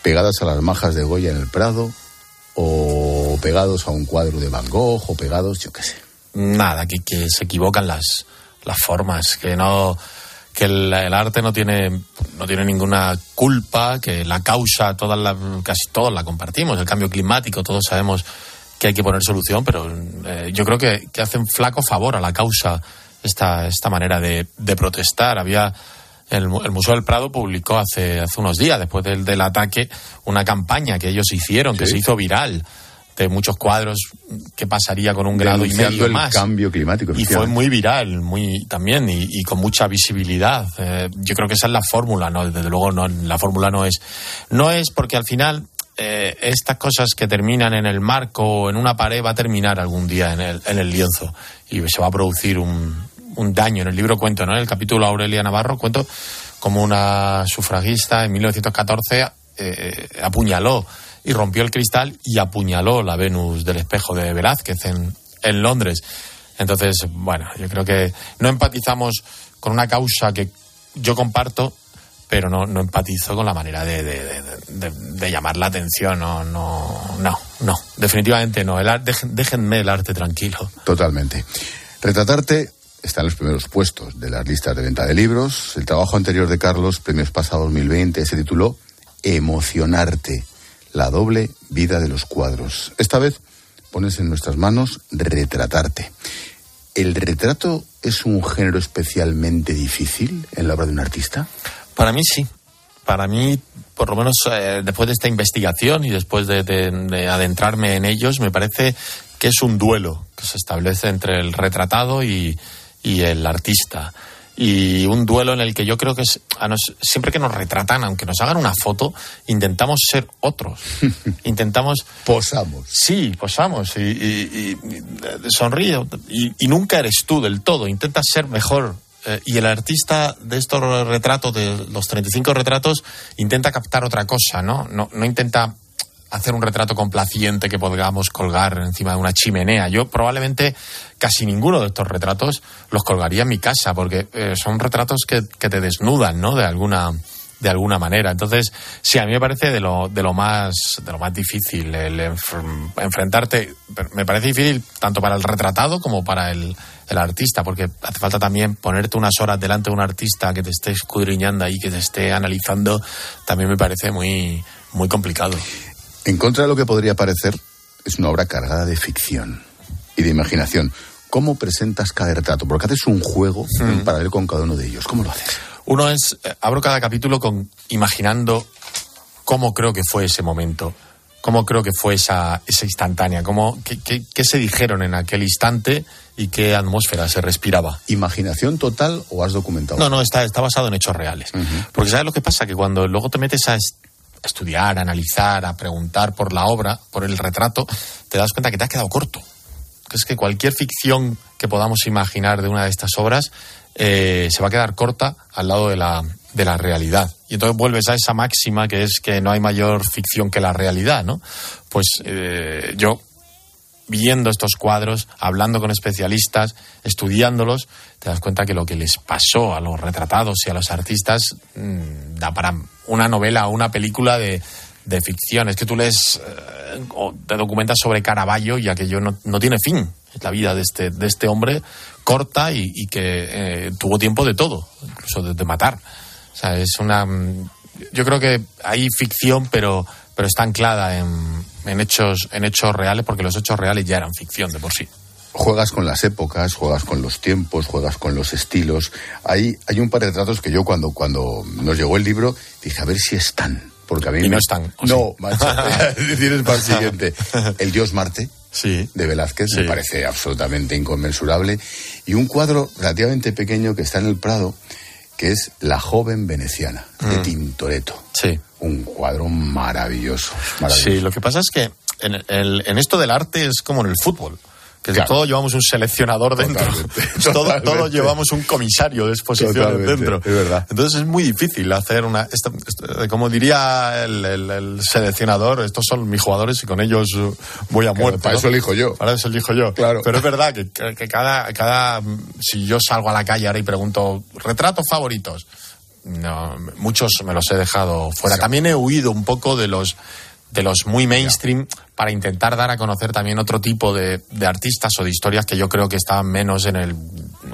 pegadas a las majas de Goya en el Prado o pegados a un cuadro de Van Gogh o pegados, yo qué sé. Nada, que, que se equivocan las, las formas, que no que el, arte no tiene no tiene ninguna culpa, que la causa todas la, casi todos la compartimos, el cambio climático, todos sabemos que hay que poner solución, pero eh, yo creo que, que hacen flaco favor a la causa esta, esta manera de, de protestar. Había el, Museo del Prado publicó hace, hace unos días, después del, del ataque, una campaña que ellos hicieron, que se hizo viral de muchos cuadros qué pasaría con un grado y medio el más. cambio climático. Y fue muy viral, muy también, y, con mucha visibilidad. Eh, yo creo que esa es la fórmula, ¿no? Desde luego no, la fórmula no es. No es porque al final eh, estas cosas que terminan en el marco o en una pared va a terminar algún día en el, en el lienzo y se va a producir un, un daño. En el libro cuento, ¿no? En el capítulo Aurelia Navarro cuento como una sufragista en 1914 eh, apuñaló y rompió el cristal y apuñaló la Venus del espejo de Velázquez en, en Londres. Entonces, bueno, yo creo que no empatizamos con una causa que yo comparto, pero no, no empatizo con la manera de, de, llamar la atención. No, no, no, no, definitivamente no. El, déjenme el arte tranquilo. Totalmente. Retratarte está en los primeros puestos de las listas de venta de libros. El trabajo anterior de Carlos, Premios Pasado 2020, se tituló Emocionarte, la doble vida de los cuadros. Esta vez pones en nuestras manos retratarte. ¿el retrato es un género especialmente difícil en la obra de un artista? Para mí sí. Para mí, por lo menos eh, después de esta investigación y después de, de- de adentrarme en ellos, me parece que es un duelo que se establece entre el retratado y, y el artista. Y un duelo en el que yo creo que es, a nos- siempre que nos retratan, aunque nos hagan una foto, intentamos ser otros. intentamos. Posamos. Sí, posamos. Y, y- y- y sonríe. Y, nunca eres tú del todo. Intentas ser mejor. Eh, y el artista de estos retratos, de los 35 retratos, intenta captar otra cosa, ¿no? No, no intenta hacer un retrato complaciente que podamos colgar encima de una chimenea. Yo probablemente casi ninguno de estos retratos los colgaría en mi casa porque eh, son retratos que, que te desnudan, ¿no? De alguna de alguna manera. Entonces, sí, a mí me parece de lo, de lo más de lo más difícil el enf- enfrentarte. Me parece difícil tanto para el retratado como para el, el artista, porque hace falta también ponerte unas horas delante de un artista que te esté escudriñando ahí, que te esté analizando. También me parece muy muy complicado. En contra de lo que podría parecer, es una obra cargada de ficción y de imaginación. ¿Cómo presentas cada retrato? Porque haces un juego en paralelo con cada uno de ellos. ¿Cómo lo haces? Uno es, eh, abro cada capítulo con imaginando cómo creo que fue ese momento, cómo creo que fue esa, esa instantánea, cómo, qué, qué- qué se dijeron en aquel instante y qué atmósfera se respiraba. ¿Imaginación total o has documentado? No, no, está, está basado en hechos reales. Porque ¿sabes lo que pasa? Que cuando luego te metes a, a estudiar, a analizar, a preguntar por la obra, por el retrato, te das cuenta que te has quedado corto. Es que cualquier ficción que podamos imaginar de una de estas obras eh, se va a quedar corta al lado de la, de la realidad. Y entonces vuelves a esa máxima que es que no hay mayor ficción que la realidad, ¿no? Pues eh, yo viendo estos cuadros, hablando con especialistas, estudiándolos, te das cuenta que lo que les pasó a los retratados y a los artistas mm, da para una novela o una película de, de ficción. Es que tú lees eh, o te documentas sobre Caravaggio y aquello no, no tiene fin. Es la vida de este, de este hombre corta y, y que eh, tuvo tiempo de todo, incluso de, de matar. O sea, es una. mm, Yo creo que hay ficción, pero, pero está anclada en, en hechos, en hechos reales, porque los hechos reales ya eran ficción de por sí. Juegas con las épocas, juegas con los tiempos, juegas con los estilos. Hay, hay un par de retratos que yo cuando, cuando nos llegó el libro dije, a ver si están. Porque a mí Y me- no están, ¿o No, sí? macho. Tienes para el siguiente. El Dios Marte. Sí. De Velázquez me parece absolutamente inconmensurable. Y un cuadro relativamente pequeño que está en el Prado, que es La joven veneciana, de Mm. Tintoretto. Sí. Un cuadro maravilloso. maravilloso. Sí, lo que pasa es que en, el- en esto del arte es como en el fútbol. Que Claro. todos llevamos un seleccionador dentro. Todo- todos llevamos un comisario de exposiciones dentro. es verdad. Entonces es muy difícil hacer una. esto- como diría el, el- el seleccionador, estos son mis jugadores y con ellos uh, voy a Claro, muerte. para ¿no? eso elijo yo. Para eso elijo yo. Claro. Pero es verdad que, que- que cada, cada. Si yo salgo a la calle ahora y pregunto, ¿retratos favoritos? No, muchos me los he dejado fuera. También he huido un poco de los de los muy mainstream para intentar dar a conocer también otro tipo de, de artistas o de historias que yo creo que estaban menos en el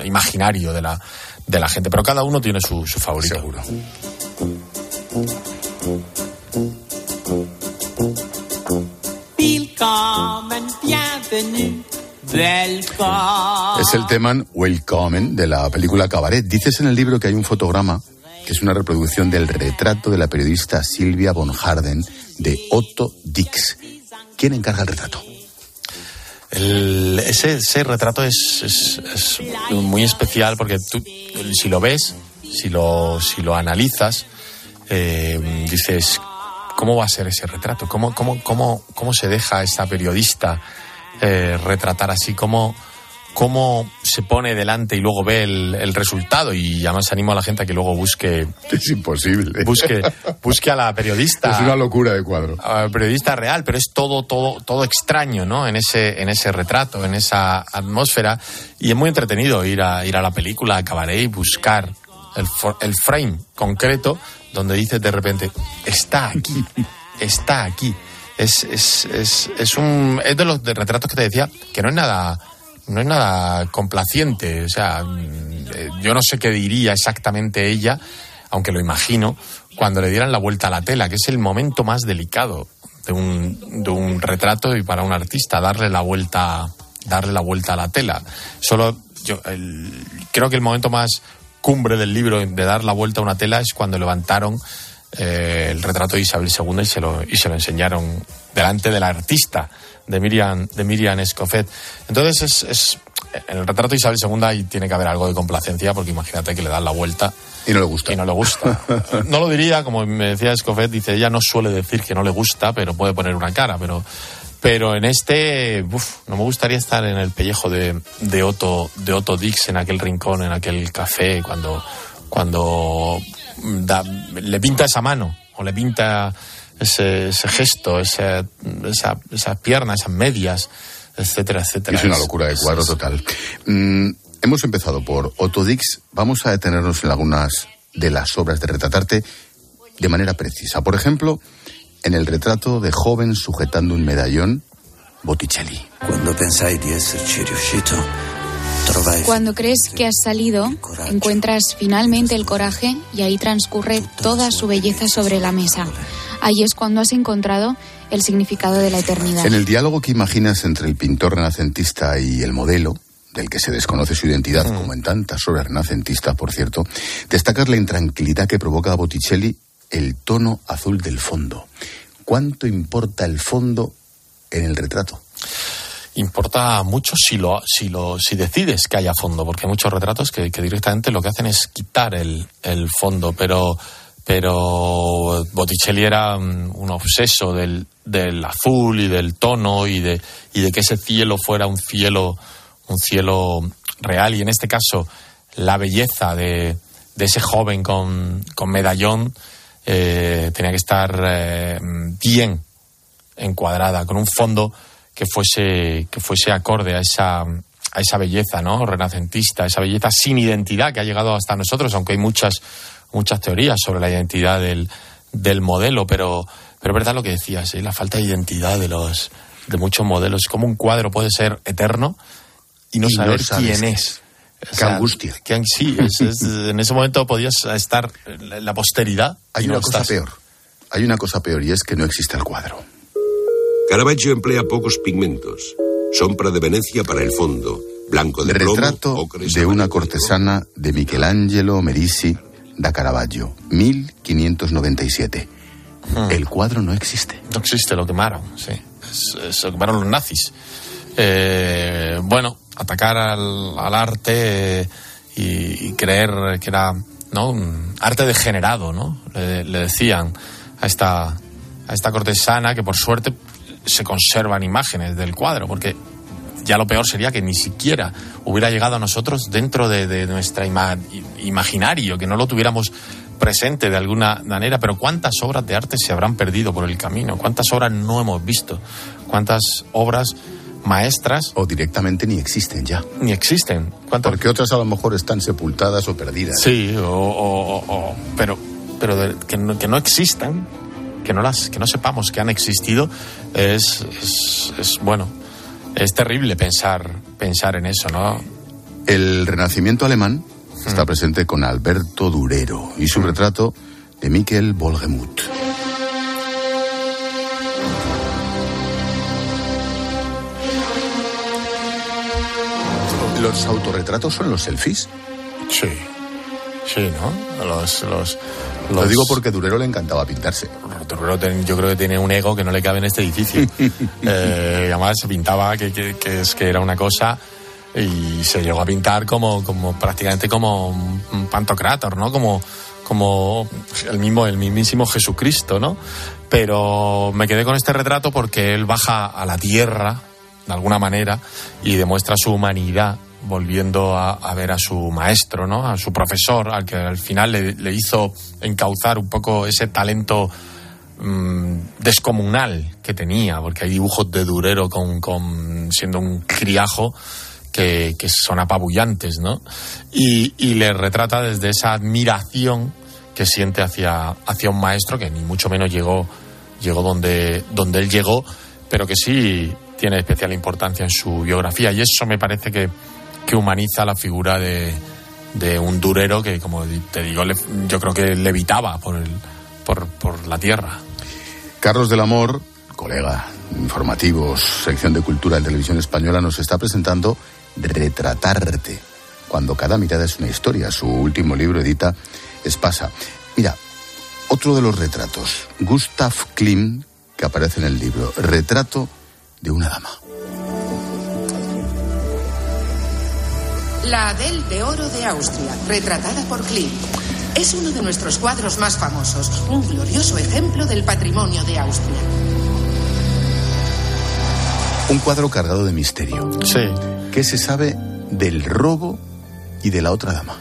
imaginario de la, de la gente. Pero cada uno tiene su, su favorito. Seguro. Es el tema Welcome de la película Cabaret. Dices en el libro que hay un fotograma que es una reproducción del retrato de la periodista Silvia von Harden de Otto Dix. ¿Quién encarga el retrato? Ese, retrato es, muy especial porque tú, si lo ves, si lo, si lo analizas, eh, dices, ¿cómo va a ser ese retrato? ¿Cómo, cómo, cómo, cómo se deja esa periodista eh, retratar así? ¿Cómo, ¿Cómo se pone delante y luego ve el, el resultado? Y además animo a la gente a que luego busque... Es imposible. Busque, busque a la periodista Es una locura de cuadro. al periodista real, pero es todo, todo, todo extraño, ¿no? En ese, en ese retrato, en esa atmósfera. Y es muy entretenido ir a, ir a la película, a Cabaret y buscar el, for- el frame concreto donde dices de repente, está aquí, está aquí. Es, es, es, es un, es de los de retratos que te decía que no es nada, no es nada complaciente. O sea, eh, yo no sé qué diría exactamente ella, aunque lo imagino, cuando le dieran la vuelta a la tela, que es el momento más delicado de un, de un retrato y para un artista, darle la vuelta darle la vuelta a la tela. Solo yo creo que el momento más cumbre del libro de dar la vuelta a una tela es cuando levantaron eh, el retrato de Isabel II y se lo, y se lo enseñaron delante del artista de Miriam, de Miriam Escofet. Entonces, es, es, en el retrato de Isabel II tiene que haber algo de complacencia, porque imagínate que le dan la vuelta. Y no le gusta. Y no le gusta. no lo diría, como me decía Escofet, dice, ella no suele decir que no le gusta, pero puede poner una cara, pero pero en este uf, no me gustaría estar en el pellejo de, de Otto de Otto Dix en aquel rincón en aquel café cuando cuando le pinta esa mano o le pinta ese, ese gesto, esa, esa, esas piernas, esas medias, etcétera, etcétera. Es una locura de cuadro total. Mm, hemos empezado por Otto Dix. Vamos a detenernos en algunas de las obras de retratarte de manera precisa. Por ejemplo, en el retrato de joven sujetando un medallón, Botticelli. Cuando pensáis di esserci riuscito, cuando crees que has salido, encuentras finalmente el coraje y ahí transcurre toda su belleza sobre la mesa. Ahí es cuando has encontrado el significado de la eternidad. En el diálogo que imaginas entre el pintor renacentista y el modelo, del que se desconoce su identidad, como en tantas obras renacentistas, por cierto, destacas la intranquilidad que provoca a Botticelli el tono azul del fondo. ¿Cuánto importa el fondo en el retrato? Importa mucho si lo, si lo, si decides que haya fondo, porque hay muchos retratos que, directamente lo que hacen es quitar el, fondo, pero, pero Botticelli era un obseso del, del, azul y del tono y de, y de que ese cielo fuera un cielo, un cielo real, y en este caso la belleza de, de ese joven con, con medallón eh, tenía que estar eh, bien encuadrada, con un fondo que fuese, que fuese acorde a esa, a esa belleza ¿no? renacentista, esa belleza sin identidad que ha llegado hasta nosotros, aunque hay muchas, muchas teorías sobre la identidad del, del modelo, pero, pero es verdad lo que decías, ¿eh? la falta de identidad de, los, de muchos modelos. Como un cuadro puede ser eterno y no saber quién es. Qué angustia. sí, en ese momento podías estar en la posteridad. Hay una cosa peor. Hay una cosa peor y es que no existe el cuadro. Caravaggio emplea pocos pigmentos. Sombra de Venecia para el fondo, blanco de Retrato de una cortesana de Michelangelo Merisi da Caravaggio, 1597. Hmm. El cuadro no existe. No existe, lo quemaron, sí. lo quemaron los nazis. Eh, bueno, atacar al, arte eh, y, creer que era ¿no? un arte degenerado, ¿no? Le, le decían a esta, a esta cortesana que por suerte se conservan imágenes del cuadro, porque ya lo peor sería que ni siquiera hubiera llegado a nosotros dentro de, de nuestra imaginario, que no lo tuviéramos presente de alguna manera, pero cuántas obras de arte se habrán perdido por el camino, cuántas obras no hemos visto, cuántas obras maestras o directamente ni existen ya. Ni existen. Porque otras a lo mejor están sepultadas o perdidas. Sí, o, pero pero que, no, que no existan que no las que no sepamos que han existido es, es, bueno es terrible pensar pensar en eso no el renacimiento alemán está mm. presente con Alberto Durero y su mm. retrato de Miquel Volgemuth ¿Los autorretratos son los selfies? Sí. Sí, ¿no? Los, los, Lo digo porque Durero le encantaba pintarse. Durero yo creo que tiene un ego que no le cabe en este edificio. eh, además se pintaba que, que, es que era una cosa y se llegó a pintar como, como prácticamente como un pantocrátor, ¿no? Como, como el mismo, el mismísimo Jesucristo, ¿no? Pero me quedé con este retrato porque él baja a la tierra, de alguna manera, y demuestra su humanidad volviendo a, ver a su maestro, ¿no? A su profesor, al que al final le, hizo encauzar un poco ese talento mm, descomunal que tenía, porque hay dibujos de Durero con, siendo un criajo que, son apabullantes, ¿no? Y, le retrata desde esa admiración que siente hacia, hacia un maestro que ni mucho menos llegó, llegó donde, donde él llegó, pero que sí tiene especial importancia en su biografía. Y eso me parece que, que humaniza la figura de, de un durero que, como te digo, yo creo que levitaba por, el, por, por la tierra. Carlos del Amor, colega informativos, sección de cultura en televisión española, nos está presentando Retratarte. cuando cada mirada es una historia. Su último libro edita Espasa. Mira, otro de los retratos, Gustav Klim, que aparece en el libro, Retrato de una dama. La Adele de Oro de Austria, retratada por Klim. Es uno de nuestros cuadros más famosos, un glorioso ejemplo del patrimonio de Austria. Un cuadro cargado de misterio. Sí. ¿Qué se sabe del robo y de la otra dama?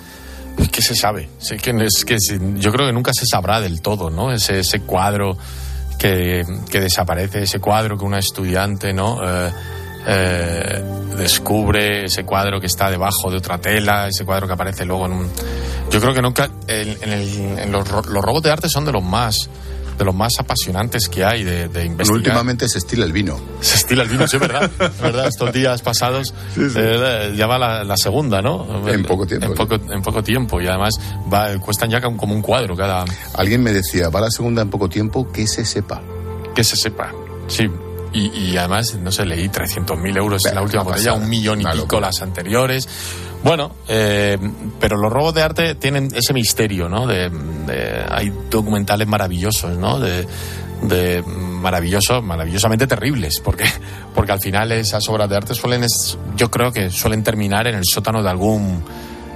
¿Qué se sabe? Sí, que es que yo creo que nunca se sabrá del todo, ¿no? Ese, ese cuadro que, que desaparece, ese cuadro que una estudiante, ¿no? Eh, eh, descubre ese cuadro que está debajo de otra tela, ese cuadro que aparece luego en un... Yo creo que nunca... En, en, los, los, robos de arte son de los más de los más apasionantes que hay de, de investigar. Últimamente se estila el vino. Se estila el vino, sí, verdad. verdad, estos días pasados eh, ya va la, segunda, ¿no? En poco tiempo. En poco, en poco tiempo y además va, cuestan ya como un cuadro cada... Alguien me decía, va la segunda en poco tiempo, que se sepa. Que se sepa, sí. Y, además, no sé, leí 300.000 euros en la última botella, un millón y pico las anteriores. Bueno, eh, pero los robos de arte tienen ese misterio, ¿no? De, hay documentales maravillosos, ¿no? De, de maravillosos, maravillosamente terribles, porque, porque al final esas obras de arte suelen, yo creo que suelen terminar en el sótano de algún,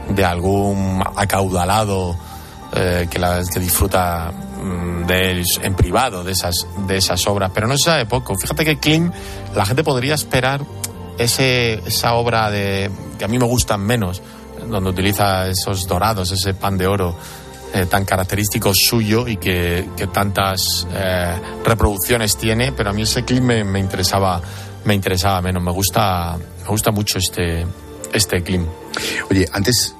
de algún acaudalado eh, que, la, que disfruta de, en privado de esas, de esas obras, pero no se sabe poco. Fíjate que Klim, la gente podría esperar ese, esa obra de, que a mí me gustan menos, donde utiliza esos dorados, ese pan de oro eh, tan característico suyo y que, tantas eh, reproducciones tiene, pero a mí ese Klim me, interesaba, me interesaba menos. Me gusta, me gusta mucho este, este Klim. Oye, antes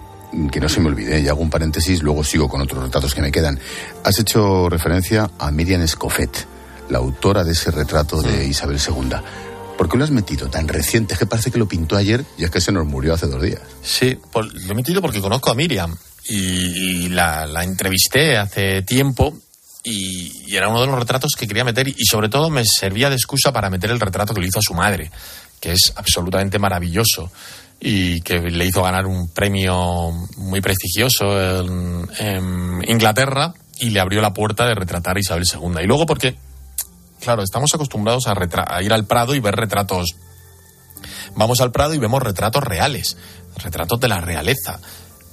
que no se me olvide, y hago un paréntesis, luego sigo con otros retratos que me quedan. Has hecho referencia a Miriam Escoffet, la autora de ese retrato de. Isabel II. ¿Por qué lo has metido tan reciente? Es que parece que lo pintó ayer y es que se nos murió hace dos días. Sí, lo he metido porque conozco a Miriam y, la, entrevisté hace tiempo y, era uno de los retratos que quería meter y sobre todo me servía de excusa para meter el retrato que le hizo a su madre, que es absolutamente maravilloso y que le hizo ganar un premio muy prestigioso en, Inglaterra y le abrió la puerta de retratar a Isabel II. Y luego porque, claro, estamos acostumbrados a, a ir al Prado y ver retratos. Vamos al Prado y vemos retratos reales, retratos de la realeza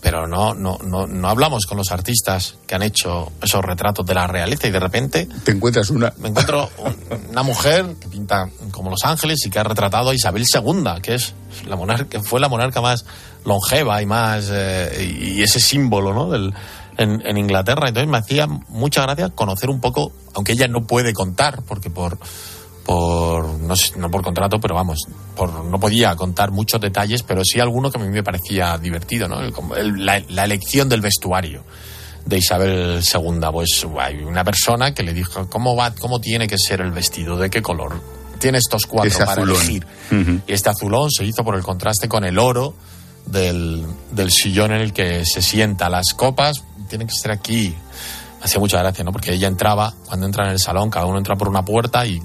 pero no, no, no, no hablamos con los artistas que han hecho esos retratos de la realeza y de repente... Te encuentras una... Me encuentro una mujer que pinta como Los Ángeles y que ha retratado a Isabel II, que es la monarca, fue la monarca más longeva y más... Eh, y ese símbolo, ¿no? Del, en, en Inglaterra. Entonces me hacía mucha gracia conocer un poco, aunque ella no puede contar, porque por por no, no, por contrato, pero vamos, por no podía contar muchos detalles, pero sí alguno que a mí me parecía divertido, ¿no? la, elección del vestuario de Isabel II, pues hay una persona que le dijo cómo va, cómo tiene que ser el vestido, de qué color. Tiene estos cuatro para elegir. Y este azulón se hizo por el contraste con el oro del, del sillón en el que se sienta. Las copas tienen que ser aquí. Hacía mucha gracia, ¿no? Porque ella entraba, cuando entra en el salón, cada uno entra por una puerta y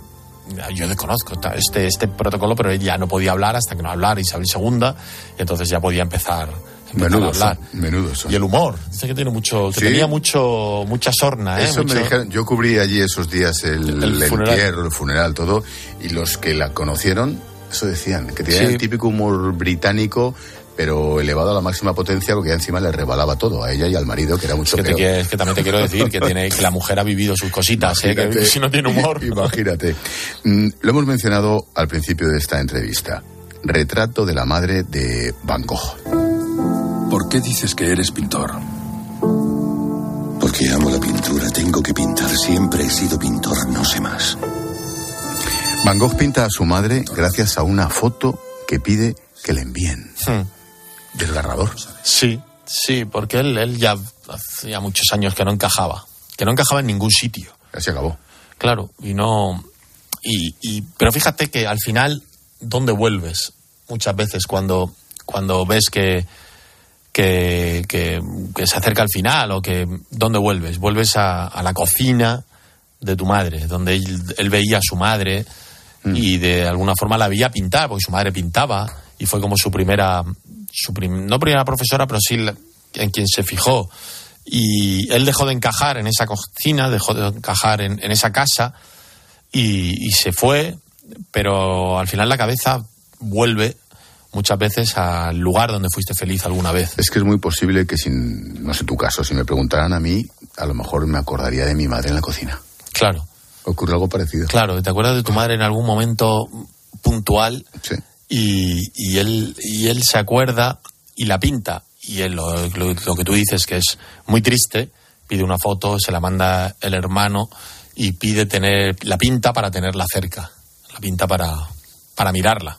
yo desconozco este, este protocolo, pero ella no podía hablar hasta que no hablara Isabel II, y entonces ya podía empezar, a hablar. Y el humor, dice que tiene mucho, que tenía mucho, mucha sorna, ¿eh? Eso me dijeron, yo cubrí allí esos días el, el, entierro, el funeral, todo, y los que la conocieron, eso decían, que tenía el típico humor británico pero elevado a la máxima potencia porque encima le rebalaba todo a ella y al marido, que era mucho es que, es que también te quiero decir que, tiene, que la mujer ha vivido sus cositas, ¿eh? que si no tiene humor. Imagínate. Mm, lo hemos mencionado al principio de esta entrevista. Retrato de la madre de Van Gogh. ¿Por qué dices que eres pintor? Porque amo la pintura, tengo que pintar. Siempre he sido pintor, no sé más. Van Gogh pinta a su madre gracias a una foto que pide que le envíen. Hmm desgarrador. Sí, sí, porque él, él ya hacía muchos años que no encajaba, que no encajaba en ningún sitio. Ya se acabó. Claro, y no. Y, y, pero fíjate que al final, ¿dónde vuelves? Muchas veces cuando, cuando ves que, que, que, se acerca al final o que. ¿Dónde vuelves? Vuelves a, a la cocina de tu madre, donde él, veía a su madre mm. y de alguna forma la veía pintar, porque su madre pintaba y fue como su primera su no primera profesora, pero sí en quien se fijó. Y él dejó de encajar en esa cocina, dejó de encajar en, esa casa y, y, se fue, pero al final la cabeza vuelve muchas veces al lugar donde fuiste feliz alguna vez. Es que es muy posible que, sin, no sé tu caso, si me preguntaran a mí, a lo mejor me acordaría de mi madre en la cocina. Claro. Ocurre algo parecido. Claro, te acuerdas de tu madre en algún momento puntual sí. Y, él, y él se acuerda y la pinta. Y él, lo, lo, que tú dices que es muy triste, pide una foto, se la manda el hermano y pide tener la pinta para tenerla cerca, la pinta para, para mirarla.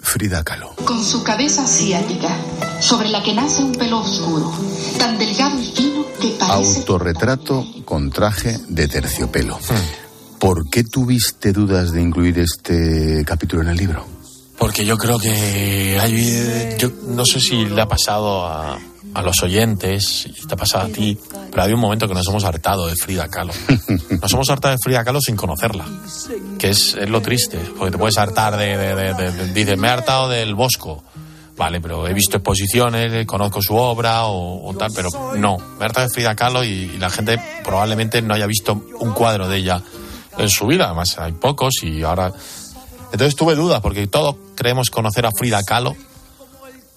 Frida Kahlo. Con su cabeza asiática, sobre la que nace un pelo oscuro, tan delgado y fino que parece... Autorretrato con traje de terciopelo. Hmm. ¿Por qué tuviste dudas de incluir este capítulo en el libro? Porque yo creo que hay... Yo no sé si le ha pasado a, a los oyentes, y te ha pasado a ti, pero hay un momento que nos hemos hartado de Frida Kahlo. Nos hemos hartado de Frida Kahlo sin conocerla, que es, es lo triste, porque te puedes hartar de, de, dices, me he hartado del Bosco. Vale, pero he visto exposiciones, conozco su obra o, tal, pero no, me he hartado de Frida Kahlo y, la gente probablemente no haya visto un cuadro de ella en su vida, además hay pocos y ahora... Entonces tuve dudas, porque todos creemos conocer a Frida Kahlo,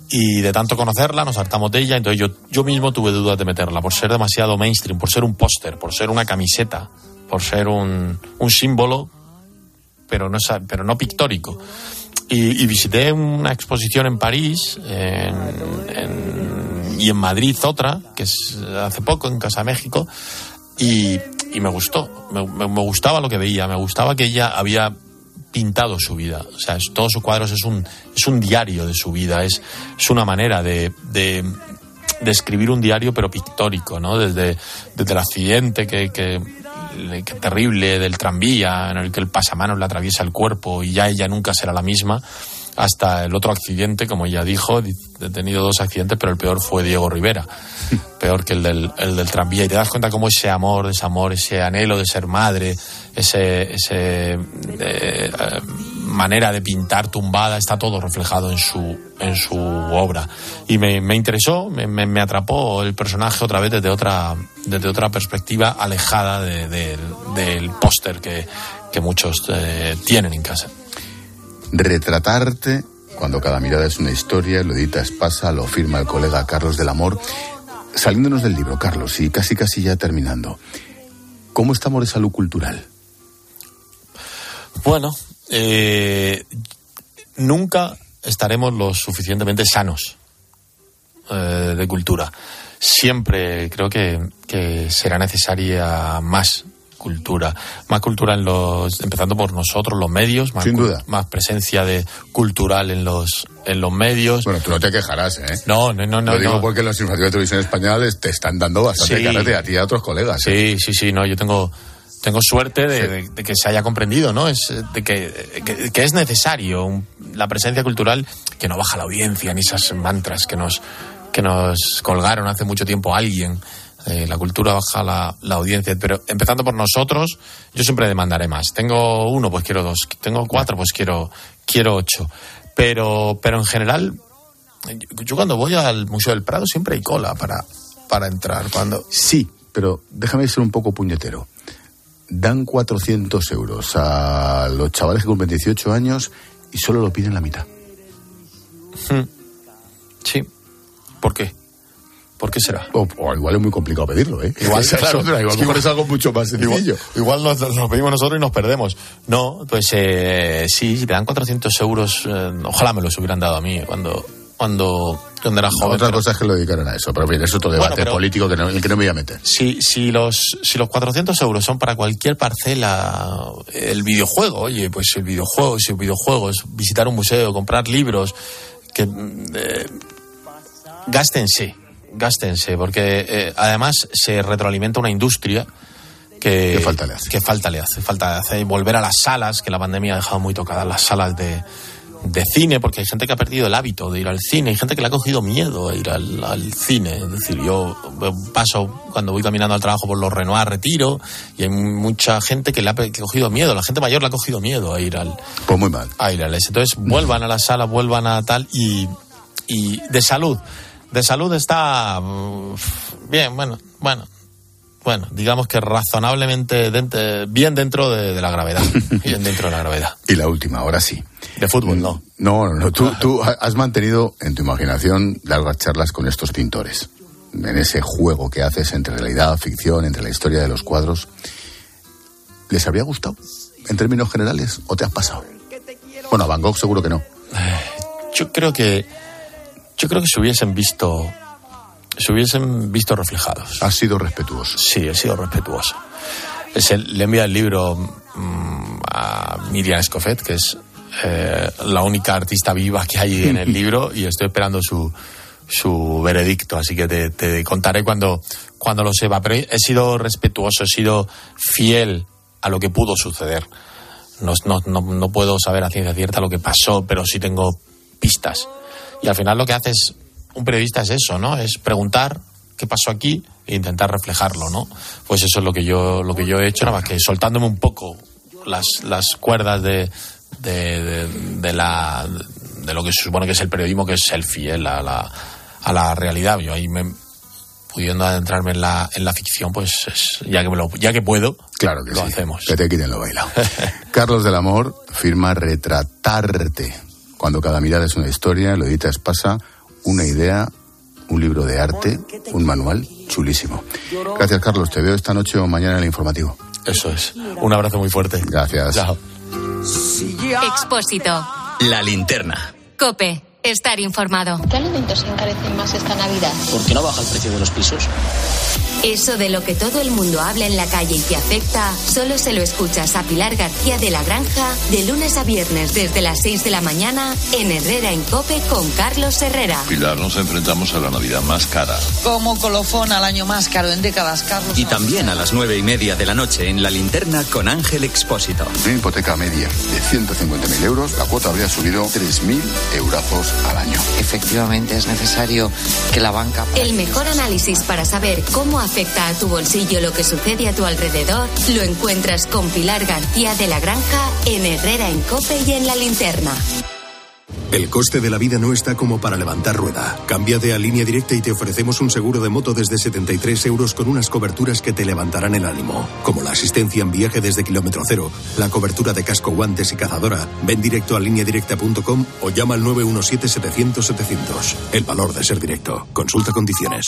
y de tanto conocerla nos hartamos de ella, entonces yo, yo mismo tuve dudas de meterla, por ser demasiado mainstream, por ser un póster, por ser una camiseta, por ser un, un símbolo, pero no, pero no pictórico. Y, visité una exposición en París y en Madrid otra, que es hace poco, en Casa México, y, me gustó, me, gustaba lo que veía, me gustaba que ella había pintado su vida. O sea, todos sus cuadros es un, es un diario de su vida, es, es una manera de, de, escribir un diario pero pictórico, ¿no? Desde, desde el accidente que, que, terrible del tranvía en el que el pasamanos le atraviesa el cuerpo y ya ella nunca será la misma hasta el otro accidente, como ella dijo, he tenido dos accidentes, pero el peor fue Diego Rivera, peor que el del, el del tranvía. Y te das cuenta cómo ese amor, ese amor, ese anhelo de ser madre, ese, ese eh, manera de pintar tumbada, está todo reflejado en su, en su obra. Y me, me interesó, me, me, atrapó el personaje otra vez desde otra, desde otra perspectiva alejada de, del póster que, que muchos eh, tienen en casa. Retratarte, cuando cada mirada es una historia, lo edita Espasa, lo firma el colega Carlos del Amor. Saliéndonos del libro, Carlos, y casi casi ya terminando, ¿cómo estamos de salud cultural? Bueno, eh, nunca estaremos lo suficientemente sanos eh, de cultura. Siempre creo que, que será necesaria más cultura, más cultura en los, empezando por nosotros, los medios, más, Sin duda. más presencia de cultural en los, en los medios. Bueno, tú no te quejarás, ¿eh? No, no, no. Lo digo porque los informativos de televisión españoles te están dando bastante sí. a ti y a otros colegas. Sí, ¿eh? sí, sí, no, yo tengo tengo suerte de, que se haya comprendido, ¿no? Es de que, que, es necesario la presencia cultural que no baja la audiencia ni esas mantras que nos que nos colgaron hace mucho tiempo alguien eh, la cultura baja la, audiencia, pero empezando por nosotros, yo siempre demandaré más. Tengo uno, pues quiero dos. Tengo cuatro, pues quiero, quiero ocho. Pero, pero en general, yo, cuando voy al Museo del Prado siempre hay cola para, para entrar. Cuando... Sí, pero déjame ser un poco puñetero. Dan 400 euros a los chavales que cumplen 18 años y solo lo piden la mitad. Hmm. Sí. ¿Por qué? ¿Por qué será? O, igual es muy complicado pedirlo, ¿eh? Igual, igual, es algo mucho más sencillo. Igual, nos, pedimos nosotros y nos perdemos. No, pues eh, sí, si te dan 400 euros, eh, ojalá me los hubieran dado a mí cuando cuando, cuando era joven. otra cosa es que lo dedicaran a eso, pero bien, es otro debate político que no, en el que no me voy a meter. Si, si, los, si los 400 euros son para cualquier parcela, el videojuego, oye, pues el videojuego, si el videojuego es visitar un museo, comprar libros, que eh, gástense gástense, porque eh, además se retroalimenta una industria que, ¿Qué falta le hace? Que falta le hace, falta le hace volver a las salas, que la pandemia ha dejado muy tocadas las salas de, de cine, porque hay gente que ha perdido el hábito de ir al cine, hay gente que le ha cogido miedo a ir al, cine. Es decir, yo paso cuando voy caminando al trabajo por los Renoir Retiro y hay mucha gente que le ha cogido miedo, la gente mayor le ha cogido miedo a ir al. Pues muy mal. A ir al Entonces vuelvan a la sala, vuelvan a tal y y de salud. De salud está bien, bueno, bueno, bueno, digamos que razonablemente bien dentro de, la gravedad. bien dentro de la gravedad. Y la última, ahora sí. De fútbol, no. No, no, Tú, tú has mantenido en tu imaginación largas charlas con estos pintores. En ese juego que haces entre realidad, ficción, entre la historia de los cuadros. ¿Les habría gustado? En términos generales, ¿o te has pasado? Bueno, a Van Gogh seguro que no. Yo creo que. Yo creo que se hubiesen visto se hubiesen visto reflejados. ¿Ha sido respetuoso? Sí, he sido respetuoso. Le envía el libro mm, a Miriam Escofet, que es eh, la única artista viva que hay en el libro, y estoy esperando su, su veredicto, así que te, contaré cuando, cuando lo sepa. Pero he sido respetuoso, he sido fiel a lo que pudo suceder. No, no, no, no puedo saber a ciencia cierta lo que pasó, pero sí tengo pistas. Y al final lo que haces un periodista es eso, ¿no? Es preguntar qué pasó aquí e intentar reflejarlo, ¿no? Pues eso es lo que yo, lo que yo he hecho, nada más que soltándome un poco las, las cuerdas de, de, la, de lo que se supone que es el periodismo, que es el fiel a la, a la realidad. Yo ahí me, pudiendo adentrarme en la, en la ficción, pues ya, que me lo, ya que puedo, claro que lo hacemos. Que te quiten lo bailado. Carlos del Amor firma Retratarte. Cuando cada mirada es una historia, lo editas pasa una idea, un libro de arte, un manual chulísimo. Gracias, Carlos. Te veo esta noche o mañana en el informativo. Eso es. Un abrazo muy fuerte. Gracias. Chao. Expósito. La linterna. Cope. Estar informado. ¿Qué alimentos se encarecen más esta Navidad? ¿Por qué no baja el precio de los pisos? Eso de lo que todo el mundo habla en la calle y te afecta, solo se lo escuchas a Pilar García de la Granja de lunes a viernes desde las 6 de la mañana en Herrera en Cope con Carlos Herrera. Pilar, nos enfrentamos a la Navidad más cara. Como colofón al año más caro en décadas, Carlos. Y también a las nueve y media de la noche en la linterna con Ángel Expósito. Una hipoteca media de 150.000 euros, la cuota habría subido 3.000 eurazos al año. Efectivamente, es necesario que la banca. El mejor análisis para saber cómo afecta a tu bolsillo lo que sucede a tu alrededor, lo encuentras con Pilar García de la Granja en Herrera en Cope y en La Linterna. El coste de la vida no está como para levantar rueda. Cámbiate a línea directa y te ofrecemos un seguro de moto desde 73 euros con unas coberturas que te levantarán el ánimo. Como la asistencia en viaje desde kilómetro cero, la cobertura de casco, guantes y cazadora. Ven directo a lineadirecta.com o llama al 917-700-700. El valor de ser directo. Consulta condiciones.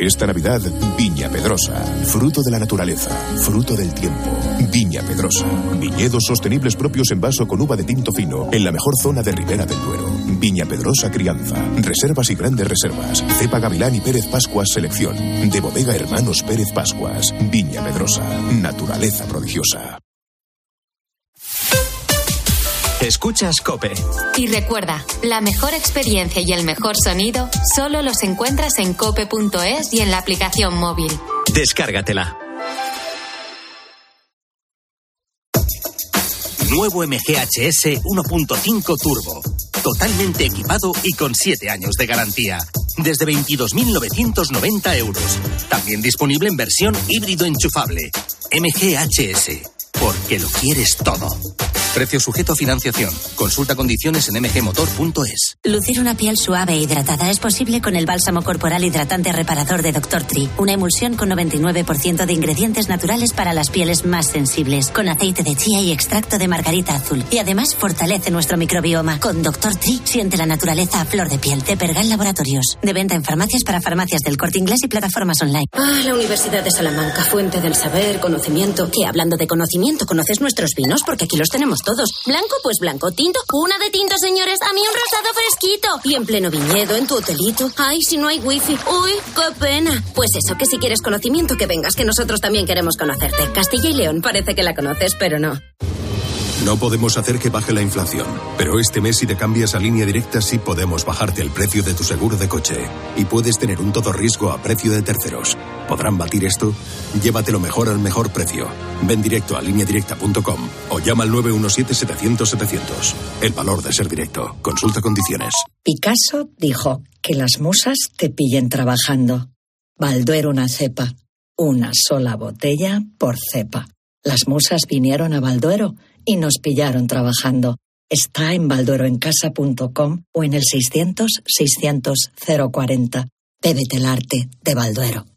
Esta Navidad, Viña Pedrosa, fruto de la naturaleza, fruto del tiempo. Viña Pedrosa, viñedos sostenibles propios en vaso con uva de tinto fino, en la mejor zona de Ribera del Duero. Viña Pedrosa Crianza, reservas y grandes reservas. Cepa Gavilán y Pérez Pascuas Selección, de bodega Hermanos Pérez Pascuas. Viña Pedrosa, naturaleza prodigiosa. Escuchas Cope. Y recuerda, la mejor experiencia y el mejor sonido solo los encuentras en cope.es y en la aplicación móvil. Descárgatela. Nuevo MGHS 1.5 Turbo. Totalmente equipado y con 7 años de garantía. Desde 22.990 euros. También disponible en versión híbrido enchufable. MGHS. Porque lo quieres todo. Precio sujeto a financiación. Consulta condiciones en mgmotor.es. Lucir una piel suave e hidratada es posible con el bálsamo corporal hidratante reparador de Dr. Tree. Una emulsión con 99% de ingredientes naturales para las pieles más sensibles, con aceite de chía y extracto de margarita azul. Y además fortalece nuestro microbioma. Con Dr. Tree siente la naturaleza a flor de piel. De Pergal Laboratorios. De venta en farmacias para farmacias del corte inglés y plataformas online. Ah, la Universidad de Salamanca, fuente del saber, conocimiento. Que hablando de conocimiento, ¿conoces nuestros vinos? Porque aquí los todos. Blanco, pues blanco. Tinto, una de tinto, señores. A mí un rosado fresquito. Y en pleno viñedo, en tu hotelito. Ay, si no hay wifi. Uy, qué pena. Pues eso, que si quieres conocimiento, que vengas, que nosotros también queremos conocerte. Castilla y León, parece que la conoces, pero no. No podemos hacer que baje la inflación, pero este mes si te cambias a línea directa sí podemos bajarte el precio de tu seguro de coche y puedes tener un todo riesgo a precio de terceros. ¿Podrán batir esto? Llévatelo mejor al mejor precio. Ven directo a lineadirecta.com o llama al 917-700-700. El valor de ser directo. Consulta condiciones. Picasso dijo que las musas te pillen trabajando. Balduero una cepa. Una sola botella por cepa. Las musas vinieron a Balduero y nos pillaron trabajando. Está en baldueroencasa.com o en el 600 600 040. Bébete el arte de Balduero.